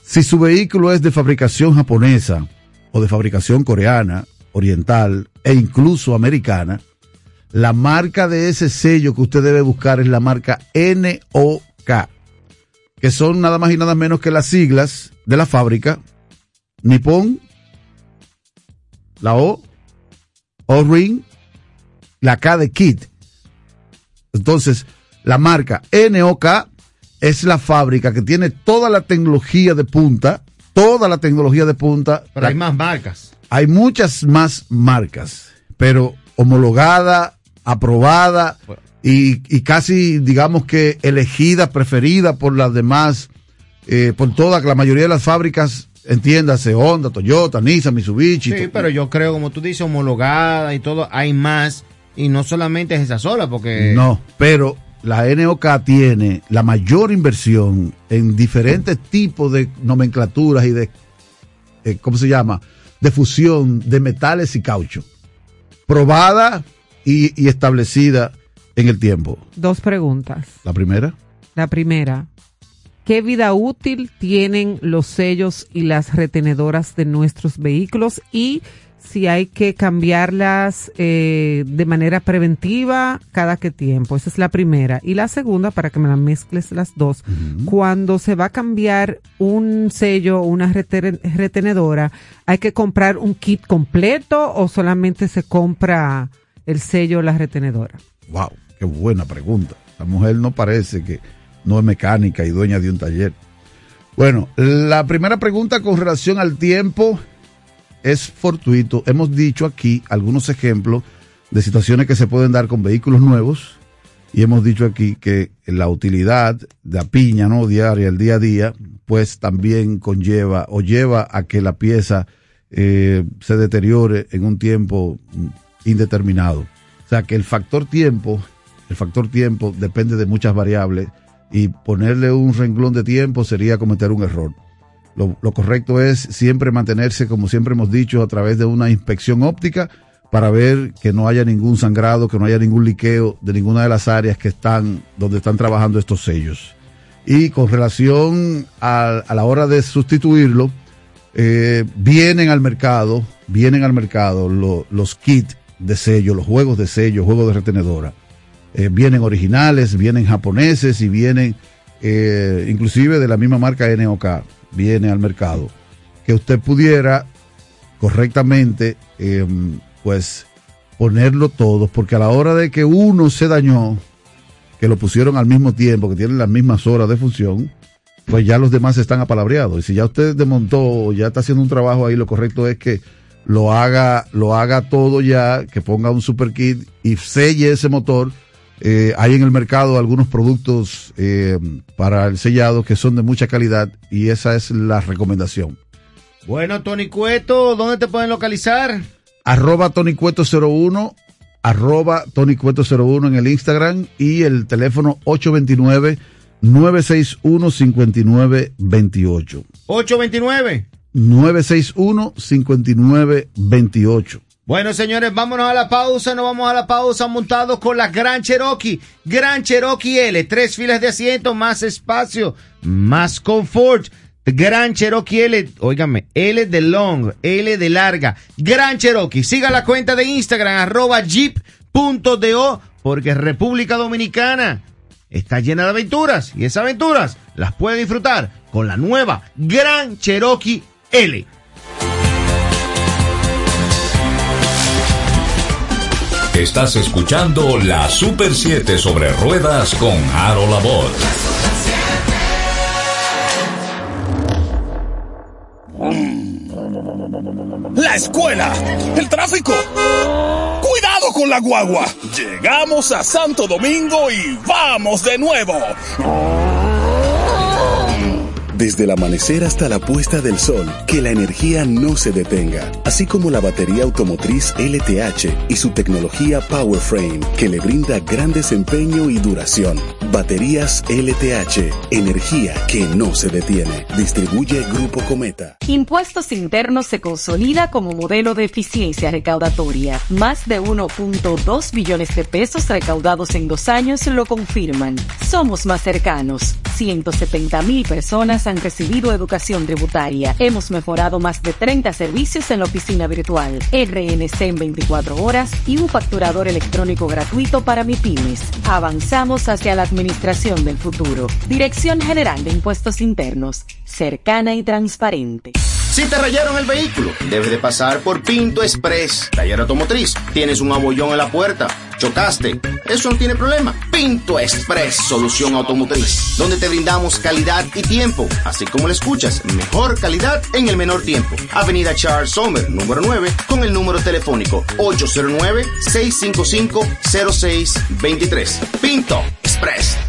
Si su vehículo es de fabricación japonesa o de fabricación coreana, oriental e incluso americana, la marca de ese sello que usted debe buscar es la marca NOK, que son nada más y nada menos que las siglas de la fábrica Nippon, la O, O-Ring, la K de Kit. Entonces, la marca NOK es la fábrica que tiene toda la tecnología de punta, toda la tecnología de punta. Pero hay más marcas. Hay muchas más marcas, pero homologada, aprobada y, y casi, digamos que elegida, preferida por las demás, eh, por toda la mayoría de las fábricas, entiéndase, Honda, Toyota, Nissan, Mitsubishi. Sí, pero yo creo, como tú dices, homologada y todo, hay más. Y no solamente es esa sola, porque... No, pero la NOK tiene la mayor inversión en diferentes tipos de nomenclaturas y de, eh, ¿cómo se llama? De fusión de metales y caucho. Probada y, y establecida en el tiempo. Dos preguntas. La primera. La primera, ¿qué vida útil tienen los sellos y las retenedoras de nuestros vehículos? Y si hay que cambiarlas eh, de manera preventiva cada qué tiempo. Esa es la primera. Y la segunda, para que me la mezcles las dos, cuando se va a cambiar un sello o una reten- retenedora, ¿hay que comprar un kit completo o solamente se compra el sello o la retenedora? Wow, qué buena pregunta. La mujer no parece que no es mecánica y dueña de un taller. Bueno, la primera pregunta con relación al tiempo es fortuito. Hemos dicho aquí algunos ejemplos de situaciones que se pueden dar con vehículos nuevos y hemos dicho aquí que la utilidad de la piña no diaria, el día a día, pues también conlleva o lleva a que la pieza eh, se deteriore en un tiempo indeterminado. O sea que el factor tiempo, el factor tiempo depende de muchas variables y ponerle un renglón de tiempo sería cometer un error. Lo, correcto es siempre mantenerse, como siempre hemos dicho, a través de una inspección óptica para ver que no haya ningún sangrado, que no haya ningún liqueo de ninguna de las áreas que están donde están trabajando estos sellos. Y con relación a, la hora de sustituirlo, eh, vienen al mercado, vienen al mercado lo, los kits de sello, los juegos de sello, juegos de retenedora. Eh, vienen originales, vienen japoneses y vienen eh, inclusive de la misma marca NOK viene al mercado, que usted pudiera correctamente, eh, pues, ponerlo todo, porque a la hora de que uno se dañó, que lo pusieron al mismo tiempo, que tienen las mismas horas de función, pues ya los demás están apalabreados. Y si ya usted desmontó ya está haciendo un trabajo ahí, lo correcto es que lo haga, lo haga todo ya, que ponga un super kit y selle ese motor. Eh, hay en el mercado algunos productos eh, para el sellado que son de mucha calidad y esa es la recomendación. Bueno, Tony Cueto, ¿dónde te pueden localizar? Arroba Tony Cueto 01, arroba Tony Cueto 01 en el Instagram y el teléfono 829 961 5928. 829 961 5928. Bueno, señores, vámonos a la pausa. Nos vamos a la pausa montados con la Gran Cherokee. Gran Cherokee L. Tres filas de asiento, más espacio, más confort. Gran Cherokee L. Óigame, L de long, L de larga. Gran Cherokee. Siga la cuenta de Instagram, arroba jeep.do, porque República Dominicana está llena de aventuras. Y esas aventuras las puede disfrutar con la nueva Gran Cherokee L. Estás escuchando la Super 7 sobre ruedas con Harold Labor. La escuela, el tráfico. Cuidado con la guagua. Llegamos a Santo Domingo y vamos de nuevo. Desde el amanecer hasta la puesta del sol, que la energía no se detenga, así como la batería automotriz LTH y su tecnología PowerFrame, que le brinda gran desempeño y duración. Baterías LTH, energía que no se detiene. Distribuye Grupo Cometa. Impuestos Internos se consolida como modelo de eficiencia recaudatoria. Más de 1.2 billones de pesos recaudados en dos años lo confirman. Somos más cercanos. 170 mil personas han recibido educación tributaria. Hemos mejorado más de 30 servicios en la oficina virtual, RNC en 24 horas y un facturador electrónico gratuito para MIPIMES. Avanzamos hacia la administración del futuro. Dirección General de Impuestos Internos, cercana y transparente. Si te rayaron el vehículo, debes de pasar por Pinto Express, taller automotriz. Tienes un abollón en la puerta, chocaste, eso no tiene problema. Pinto Express, solución automotriz, donde te brindamos calidad y tiempo, así como lo escuchas, mejor calidad en el menor tiempo. Avenida Charles Sommer, número 9, con el número telefónico 809-655-0623. Pinto Express.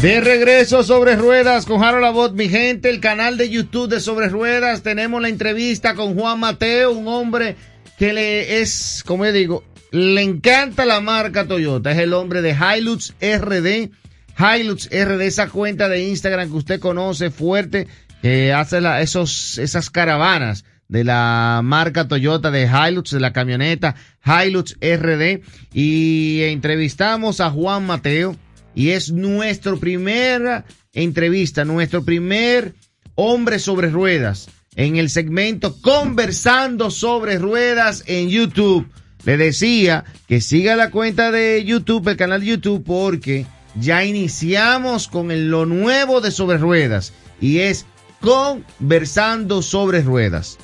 De regreso sobre ruedas con Harold Abbott, mi gente, el canal de YouTube de Sobre Ruedas. Tenemos la entrevista con Juan Mateo, un hombre que le es, como digo, le encanta la marca Toyota. Es el hombre de Hilux RD. Hilux RD, esa cuenta de Instagram que usted conoce fuerte, que hace la, esos, esas caravanas de la marca Toyota de Hilux, de la camioneta Hilux RD. Y entrevistamos a Juan Mateo y es nuestro primer entrevista, nuestro primer hombre sobre ruedas en el segmento Conversando sobre ruedas en YouTube. Le decía que siga la cuenta de YouTube, el canal de YouTube, porque ya iniciamos con el- lo nuevo de sobre ruedas y es Conversando sobre ruedas.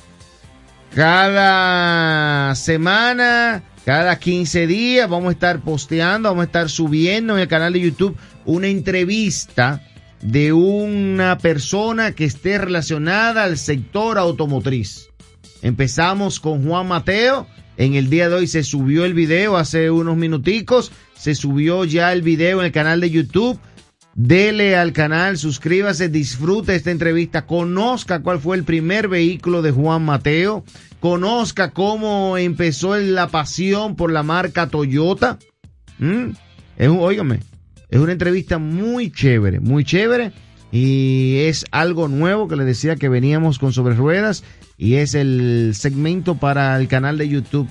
Cada semana, cada 15 días vamos a estar posteando, vamos a estar subiendo en el canal de YouTube una entrevista de una persona que esté relacionada al sector automotriz. Empezamos con Juan Mateo. En el día de hoy se subió el video hace unos minuticos. Se subió ya el video en el canal de YouTube. Dele al canal, suscríbase, disfrute esta entrevista, conozca cuál fue el primer vehículo de Juan Mateo, conozca cómo empezó la pasión por la marca Toyota. Es un, óigame, es una entrevista muy chévere, muy chévere. Y es algo nuevo que le decía que veníamos con sobre ruedas. Y es el segmento para el canal de YouTube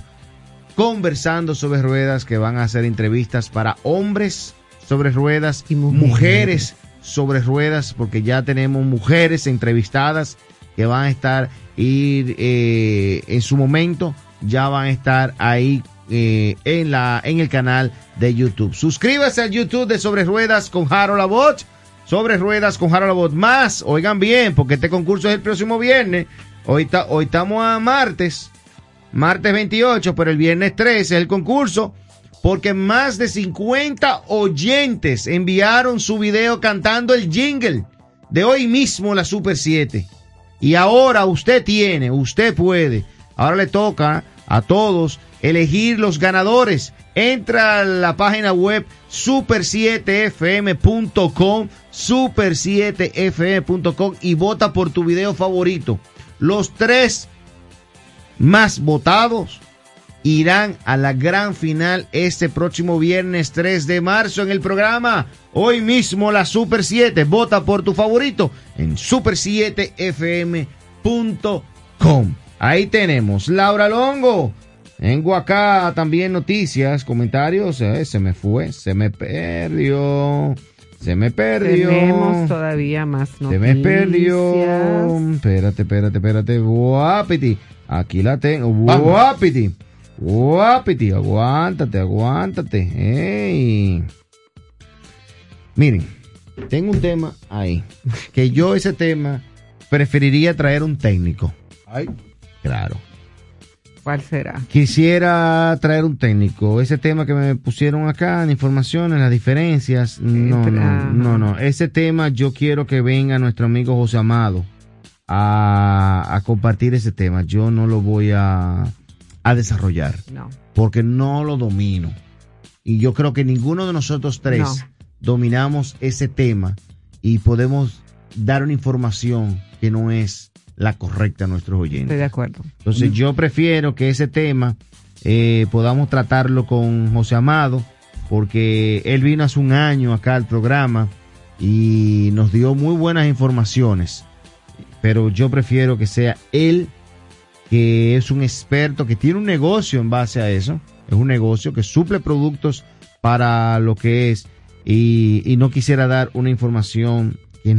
Conversando sobre ruedas que van a hacer entrevistas para hombres sobre ruedas y mujeres sobre ruedas porque ya tenemos mujeres entrevistadas que van a estar ir eh, en su momento ya van a estar ahí eh, en la en el canal de YouTube. Suscríbase al YouTube de Sobre Ruedas con Harold Abbott. Sobre Ruedas con Harold Abbott más. Oigan bien, porque este concurso es el próximo viernes. Hoy, ta- hoy estamos a martes. Martes 28, pero el viernes 13 es el concurso. Porque más de 50 oyentes enviaron su video cantando el jingle de hoy mismo la Super 7. Y ahora usted tiene, usted puede. Ahora le toca a todos elegir los ganadores. Entra a la página web super7fm.com, super7fm.com y vota por tu video favorito. Los tres más votados irán a la gran final este próximo viernes 3 de marzo en el programa. Hoy mismo la Super 7. Vota por tu favorito en super7fm.com. Ahí tenemos Laura Longo. Tengo acá también noticias, comentarios. eh, se me fue, se me perdió. Se me perdió. Tenemos todavía más Se noticias. me perdió. Espérate, espérate, espérate. Guapiti. Aquí la tengo. Guapiti. Guapiti. Aguántate, aguántate. Miren, tengo un tema ahí. Que yo ese tema preferiría traer un técnico. Ay, Claro. ¿Cuál será? Quisiera traer un técnico. Ese tema que me pusieron acá, en informaciones, las diferencias. No, no, no, no. Ese tema yo quiero que venga nuestro amigo José Amado a, a compartir ese tema. Yo no lo voy a, a desarrollar No. porque no lo domino. Y yo creo que ninguno de nosotros tres No. dominamos ese tema y podemos dar una información que no es la correcta a nuestros oyentes. Estoy de acuerdo. Entonces yo prefiero que ese tema eh, podamos tratarlo con José Amado, porque él vino hace un año acá al programa y nos dio muy buenas informaciones, pero yo prefiero que sea él, que es un experto, que tiene un negocio en base a eso, es un negocio que suple productos para lo que es, y, y no quisiera dar una información que,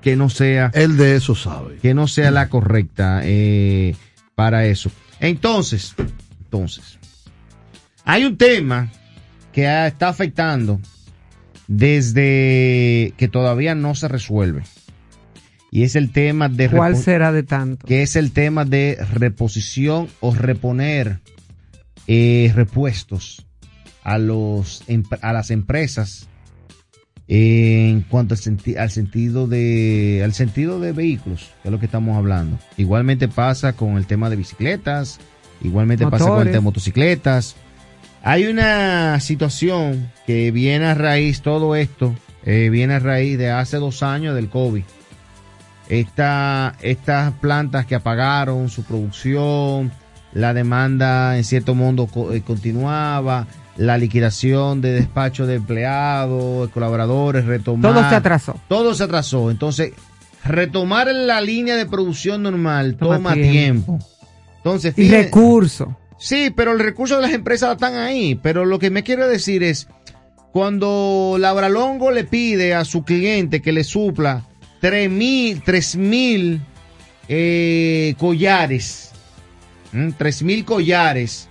que no sea él de eso sabe. que no sea la correcta eh, para eso. Entonces, entonces, hay un tema que está afectando desde que todavía no se resuelve. Y es el tema de ¿Cuál será de tanto? que es el tema de reposición o reponer eh, repuestos a los a las empresas en cuanto al, senti- al sentido de al sentido de vehículos que es lo que estamos hablando. Igualmente pasa con el tema de bicicletas igualmente pasa con el tema de motocicletas. Hay una situación que viene a raíz todo esto eh, viene a raíz de hace dos años del covid esta, estas plantas que apagaron su producción, la demanda en cierto modo eh, continuaba, la liquidación de despacho de empleados, de colaboradores, retomar. Todo se atrasó. Todo se atrasó. Entonces, retomar la línea de producción normal toma, Toma tiempo. tiempo. Entonces, Y recursos. Sí, pero el recurso de las empresas están ahí. Pero lo que me quiero decir es, cuando Labralongo le pide a su cliente que le supla tres mil, tres mil eh, collares, ¿m? tres mil collares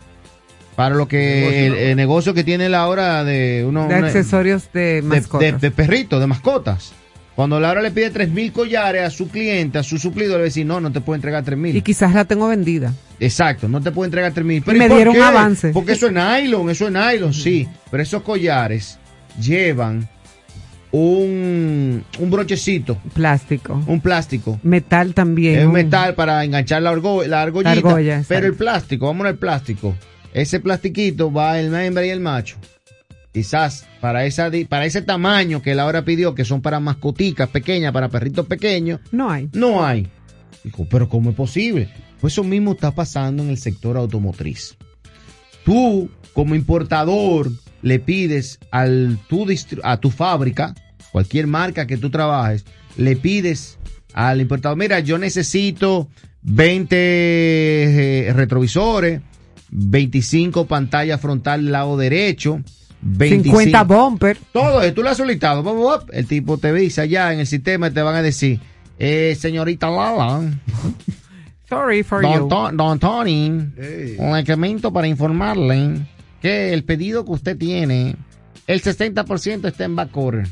para lo que el, el negocio que tiene Laura de uno De una- accesorios de de, mascotas. de, de perritos, de mascotas. Cuando Laura le pide tres mil collares a su cliente, a su suplido, le va a decir, no, no te puedo entregar tres mil. Y quizás la tengo vendida. Exacto, no te puedo entregar 3 mil. Y me ¿y por dieron qué? avance. Porque eso es nylon, eso es nylon, sí. Pero esos collares llevan un, un brochecito, Plástico. un plástico. Metal también. Es un- metal para enganchar la, argo- la argollita. La argolla, pero el plástico, vamos al plástico. Ese plastiquito va el hembra y el macho. Quizás para, esa, para ese tamaño que Laura pidió, que son para mascoticas pequeñas, para perritos pequeños, No hay. no hay. Dijo, pero ¿cómo es posible? Pues eso mismo está pasando en el sector automotriz. Tú, como importador, le pides al, tu a tu fábrica, cualquier marca que tú trabajes, le pides al importador, mira, yo necesito 20 eh, retrovisores, 25 pantallas frontal lado derecho, 25, 50 bumper. todo eso, tú lo has solicitado. El tipo te dice allá en el sistema y te van a decir, eh, señorita Lala, Sorry for don, you. To- don Tony, Hey. un comento para informarle que el pedido que usted tiene, el 60% está en back order.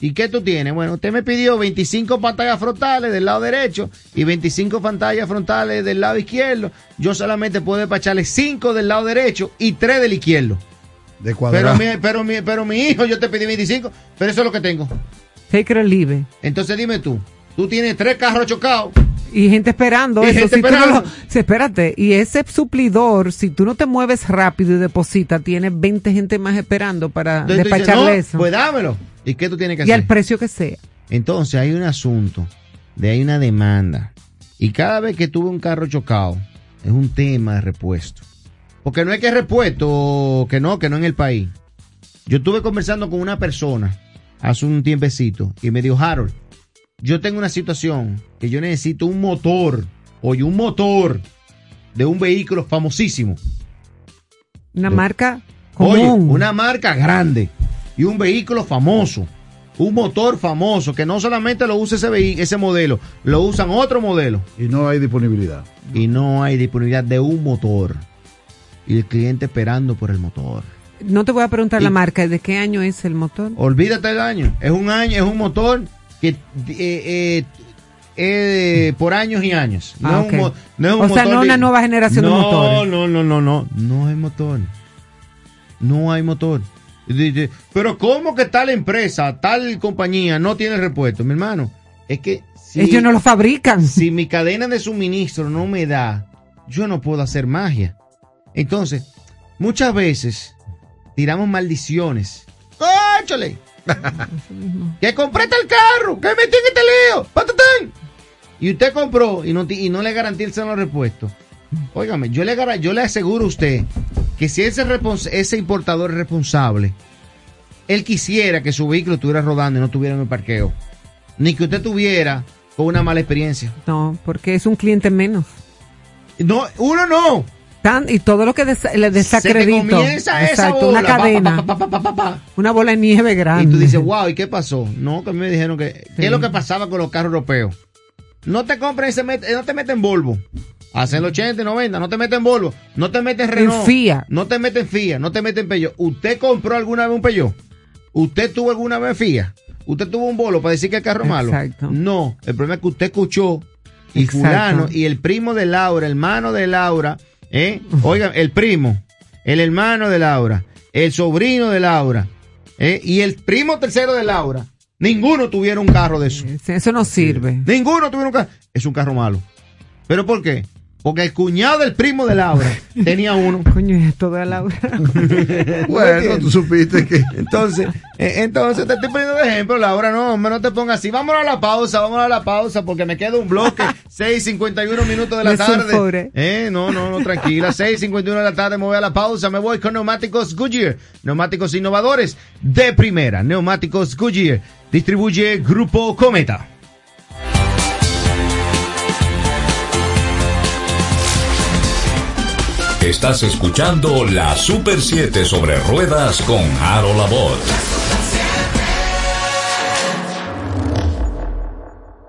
¿Y qué tú tienes? Bueno, usted me pidió 25 pantallas frontales del lado derecho y 25 pantallas frontales del lado izquierdo. Yo solamente puedo despacharle 5 del lado derecho y 3 del izquierdo. De Pero mi, pero, mi, pero mi hijo, yo te pedí 25, pero eso es lo que tengo. Take it or leave it. Entonces dime tú, tú tienes tres carros chocados. Y gente esperando Y eso. gente si tú no esperando. lo- espérate. Y ese suplidor, si tú no te mueves rápido y depositas, tiene 20 gente más esperando para Entonces dices, despacharle no, eso. Pues dámelo. ¿Y qué tú tienes que y hacer? al precio que sea. Entonces hay un asunto, de hay una demanda. Y cada vez que tuve un carro chocado, es un tema de repuesto. Porque no es que es repuesto, que no, que no en el país. Yo estuve conversando con una persona hace un tiempecito y me dijo, Harold, yo tengo una situación que yo necesito un motor, oye, un motor de un vehículo famosísimo. Una marca Oye, común. una marca grande y un vehículo famoso. Un motor famoso que no solamente lo usa ese, modelo, lo usan otro modelo. Y no hay disponibilidad. Y no hay disponibilidad de un motor. Y el cliente esperando por el motor. No te voy a preguntar Y- la marca, ¿de qué año es el motor? Olvídate del año. Es un año, es un motor que eh, eh, eh, por años y años. No Ah, es un no es un O sea, no de- una nueva generación de no, motores. No, no, no, no. No hay motor. No hay motor. Pero ¿cómo que tal empresa, tal compañía no tiene repuesto? Mi hermano, es que si, Ellos no lo fabrican. si mi cadena de suministro no me da, yo no puedo hacer magia. Entonces, muchas veces tiramos maldiciones. ¡Cóchale! que compré tal carro, que metí en este lío, patatán. Y usted compró y no, y no le garantizan los repuestos. Óigame, yo le, yo le aseguro a usted que si ese, ese importador es responsable, él quisiera que su vehículo estuviera rodando y no estuviera en el parqueo. Ni que usted tuviera con una mala experiencia. No, porque es un cliente menos. No, uno no. Tan- y todo lo que des- le desacredito. Exacto, bola, una cadena. pa, pa, pa, pa, pa. Una bola de nieve grande. Y tú dices, wow, ¿y qué pasó? No, que me dijeron que. ¿Qué es lo que pasaba con los carros europeos? No te compren ese, met- no te meten Volvo. Hacen el 80 y 90, no te meten Volvo, no te meten Renault. Fiat. No te meten Fiat, no te meten Peugeot. ¿Usted compró alguna vez un Peugeot? ¿Usted tuvo alguna vez Fiat? ¿Usted tuvo un bolo para decir que el carro es malo? Exacto. No, el problema es que usted escuchó y Exacto. fulano y el primo de Laura, el hermano de Laura, ¿eh? Oigan, el primo, el hermano de Laura, el sobrino de Laura, ¿eh? Y el primo tercero de Laura. Ninguno tuviera un carro de eso. Eso no sirve. Ninguno tuviera un carro. Es un carro malo. ¿Pero por qué? Porque el cuñado del primo de Laura tenía uno. Coño, esto de Laura. Bueno, tú supiste que. Entonces, eh, entonces te estoy poniendo de ejemplo, Laura, no, hombre, no te pongas así. Vámonos a la pausa, vámonos a la pausa, porque me queda un bloque, 6.51 minutos de la Me tarde. sulfure. Eh, no, no, no, tranquila, 6.51 de la tarde, me voy a la pausa, me voy con neumáticos Goodyear, neumáticos innovadores de primera, neumáticos Goodyear, distribuye Grupo Cometa. Estás escuchando la Super 7 sobre ruedas con Harold Abbott.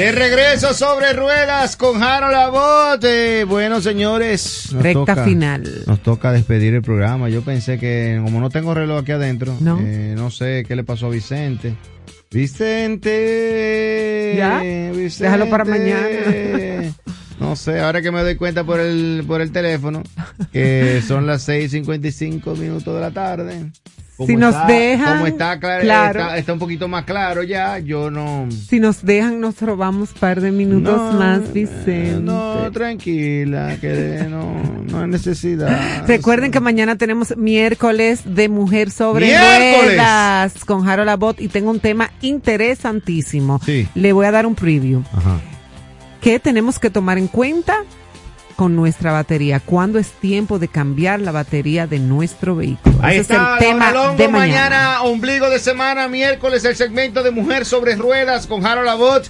De regreso sobre ruedas con Harold Abbott. Eh, bueno, señores. nos Recta toca- final. Nos toca despedir el programa. Yo pensé que, como no tengo reloj aquí adentro, No. eh, no sé qué le pasó a Vicente. Vicente. ¿Ya? Vicente. Déjalo para mañana. No sé, ahora que me doy cuenta por el, por el teléfono, que son las 6.55 minutos de la tarde. Si nos está- dejan, Como está, cla- claro. está, está un poquito más claro ya, yo no... Si nos dejan, nos robamos par de minutos No, más, Vicente. No, tranquila, que no, no hay necesidad. Recuerden que mañana tenemos miércoles de Mujer sobre ¡Miércoles! Ruedas con Harold Abbott y tengo un tema interesantísimo. Sí. Le voy a dar un preview. Ajá. ¿Qué tenemos que tomar en cuenta con nuestra batería? ¿Cuándo es tiempo de cambiar la batería de nuestro vehículo? Ahí Ese está, es el tema Laura Longo, de mañana. mañana. ombligo de semana, miércoles, el segmento de Mujer sobre Ruedas con Harold Abbott,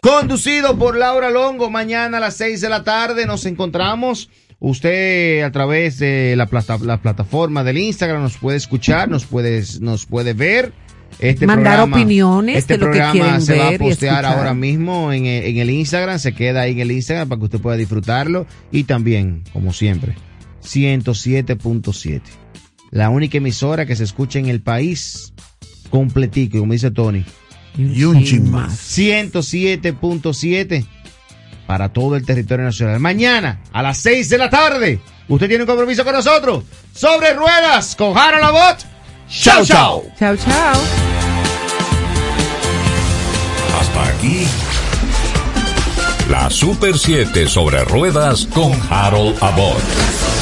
conducido por Laura Longo. Mañana a las 6 de la tarde nos encontramos. Usted a través de la, plata- la plataforma del Instagram nos puede escuchar, nos puede, nos puede ver. Este Mandar programa- opiniones este de lo que programa quieren se va a postear ahora mismo en el, en el Instagram, se queda ahí en el Instagram para que usted pueda disfrutarlo y también, como siempre, 107.7. La única emisora que se escucha en el país completico, como dice Tony. Y un chin más. 107.7 para todo el territorio nacional. Mañana a las 6 de la tarde, usted tiene un compromiso con nosotros. Sobre ruedas con Harold Abbott. Chao, chao. Chao, chao. Hasta aquí. La Super 7 sobre ruedas con Harold Abbott.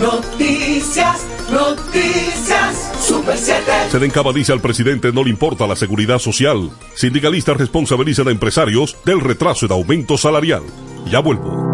Noticias, noticias, Super 7. Sedencaba dice al presidente no le importa la seguridad social. Sindicalistas responsabilizan a empresarios del retraso en aumento salarial. Ya vuelvo.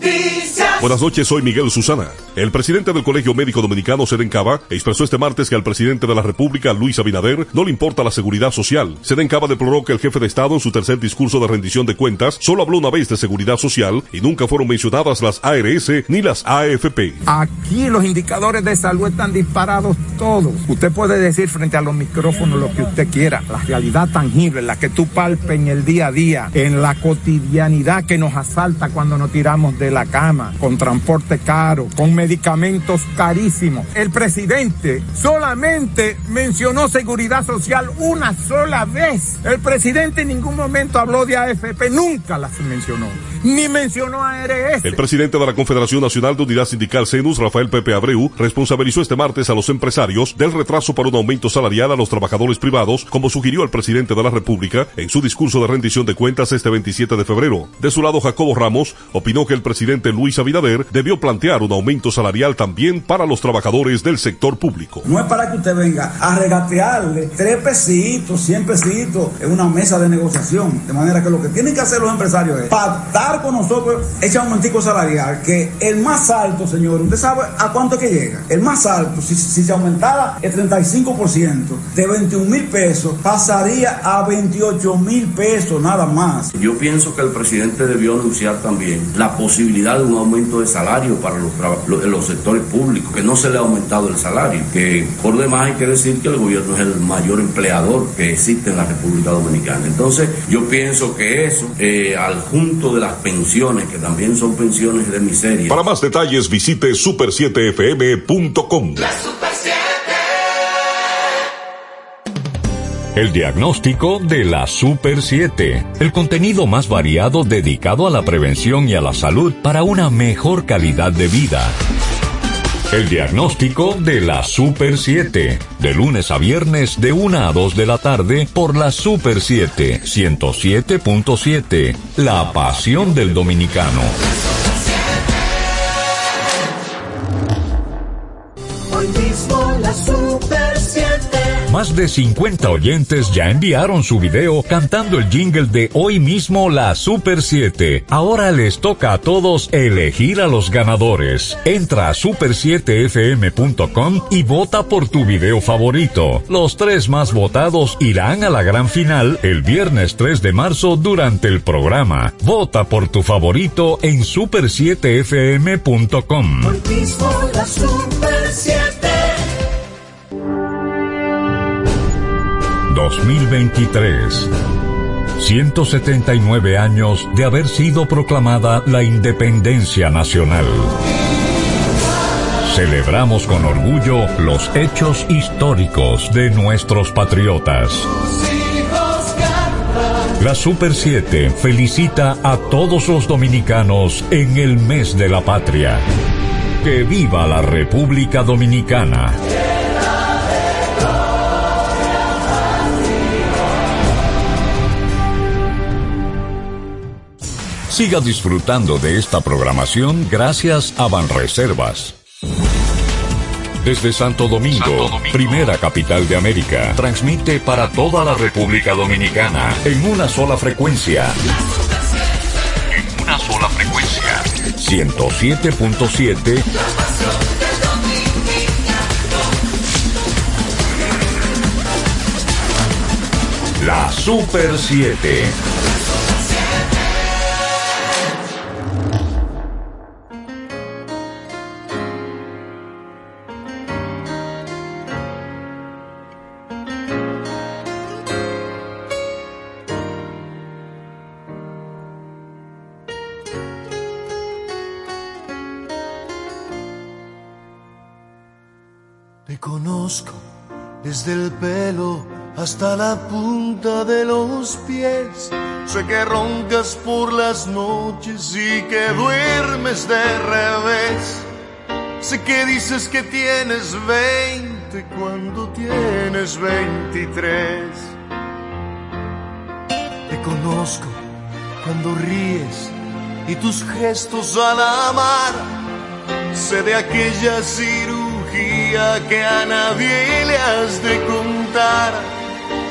Noticias. Buenas noches, soy Miguel Susana. El presidente del Colegio Médico Dominicano, Sedencaba, expresó este martes que al presidente de la República, Luis Abinader, no le importa la seguridad social. Sedencaba deploró que el jefe de Estado en su tercer discurso de rendición de cuentas solo habló una vez de seguridad social y nunca fueron mencionadas las ARS ni las AFP. Aquí los indicadores de salud están disparados todos. Usted puede decir frente a los micrófonos lo que usted quiera. La realidad tangible, la que tú palpes en el día a día, en la cotidianidad que nos asalta cuando nos tiramos de la cama, con transporte caro, con medicamentos carísimos. El presidente solamente mencionó seguridad social una sola vez. El presidente en ningún momento habló de AFP, nunca las mencionó. Ni mencionó ARS. El presidente de la Confederación Nacional de Unidad Sindical CENUS, Rafael Pepe Abreu, responsabilizó este martes a los empresarios del retraso para un aumento salarial a los trabajadores privados, como sugirió el presidente de la República en su discurso de rendición de cuentas este 27 de febrero. De su lado, Jacobo Ramos opinó que el presidente Luis Abinader debió plantear un aumento salarial también para los trabajadores del sector público. No es para que usted venga a regatearle tres pesitos, cien pesitos en una mesa de negociación. De manera que lo que tienen que hacer los empresarios es pactar con nosotros ese aumentico salarial, que el más alto, señor, usted sabe a cuánto que llega. El más alto, si, se aumentara el 35% de 21 mil pesos, pasaría a 28 mil pesos nada más. Yo pienso que el presidente debió anunciar también la posibilidad de un aumento de salario para los, los, los sectores públicos, que no se le ha aumentado el salario, que por demás hay que decir que el gobierno es el mayor empleador que existe en la República Dominicana. Entonces yo pienso que eso, eh, al junto de las pensiones, que también son pensiones de miseria. Para más detalles visite super7fm.com. La Super 7. El diagnóstico de la Super 7. El contenido más variado dedicado a la prevención y a la salud para una mejor calidad de vida. El diagnóstico de la Super 7. De lunes a viernes de 1 a 2 de la tarde por la Super 7 107.7. La pasión del dominicano. Más de 50 oyentes ya enviaron su video cantando el jingle de hoy mismo la Super 7. Ahora les toca a todos elegir a los ganadores. Entra a super7fm.com y vota por tu video favorito. Los tres más votados irán a la gran final el viernes 3 de marzo durante el programa. Vota por tu favorito en super7fm.com. Hoy mismo la Super 7. 2023. 179 años de haber sido proclamada la independencia nacional. Celebramos con orgullo los hechos históricos de nuestros patriotas. La Super 7 felicita a todos los dominicanos en el mes de la patria. Que viva la República Dominicana. Siga disfrutando de esta programación gracias a Banreservas. Desde Santo Domingo, Santo Domingo, primera capital de América, transmite para toda la República Dominicana en una sola frecuencia. En una sola frecuencia. 107.7 La Super 7. La punta de los pies. Sé que roncas por las noches y que duermes de revés. Sé que dices que tienes 20 cuando tienes 23. Te conozco cuando ríes y tus gestos al amar. Sé de aquella cirugía que a nadie le has de contar.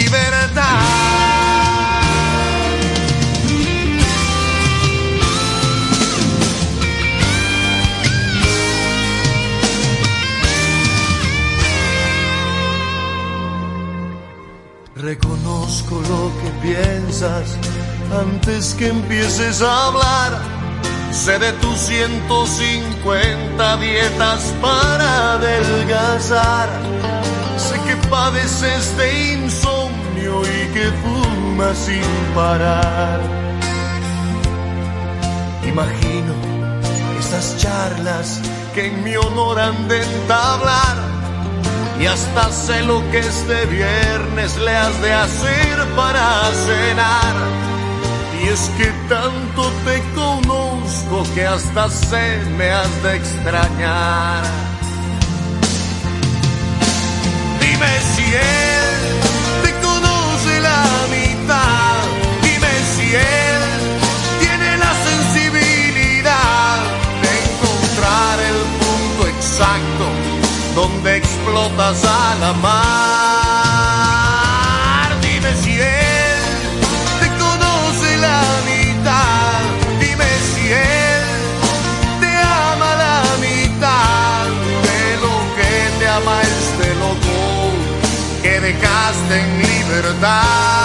Libertad. Reconozco lo que piensas antes que empieces a hablar. Sé de tus 150 dietas para adelgazar. Sé que padeces de y que fumas sin parar. Imagino esas charlas que en mi honor han de entablar. Y hasta sé lo que este viernes le has de hacer para cenar. Y es que tanto te conozco que hasta sé me has de extrañar. Dime si él botas a la mar. Dime si él te conoce la mitad. Dime si él te ama la mitad de lo que te ama este loco que dejaste en libertad.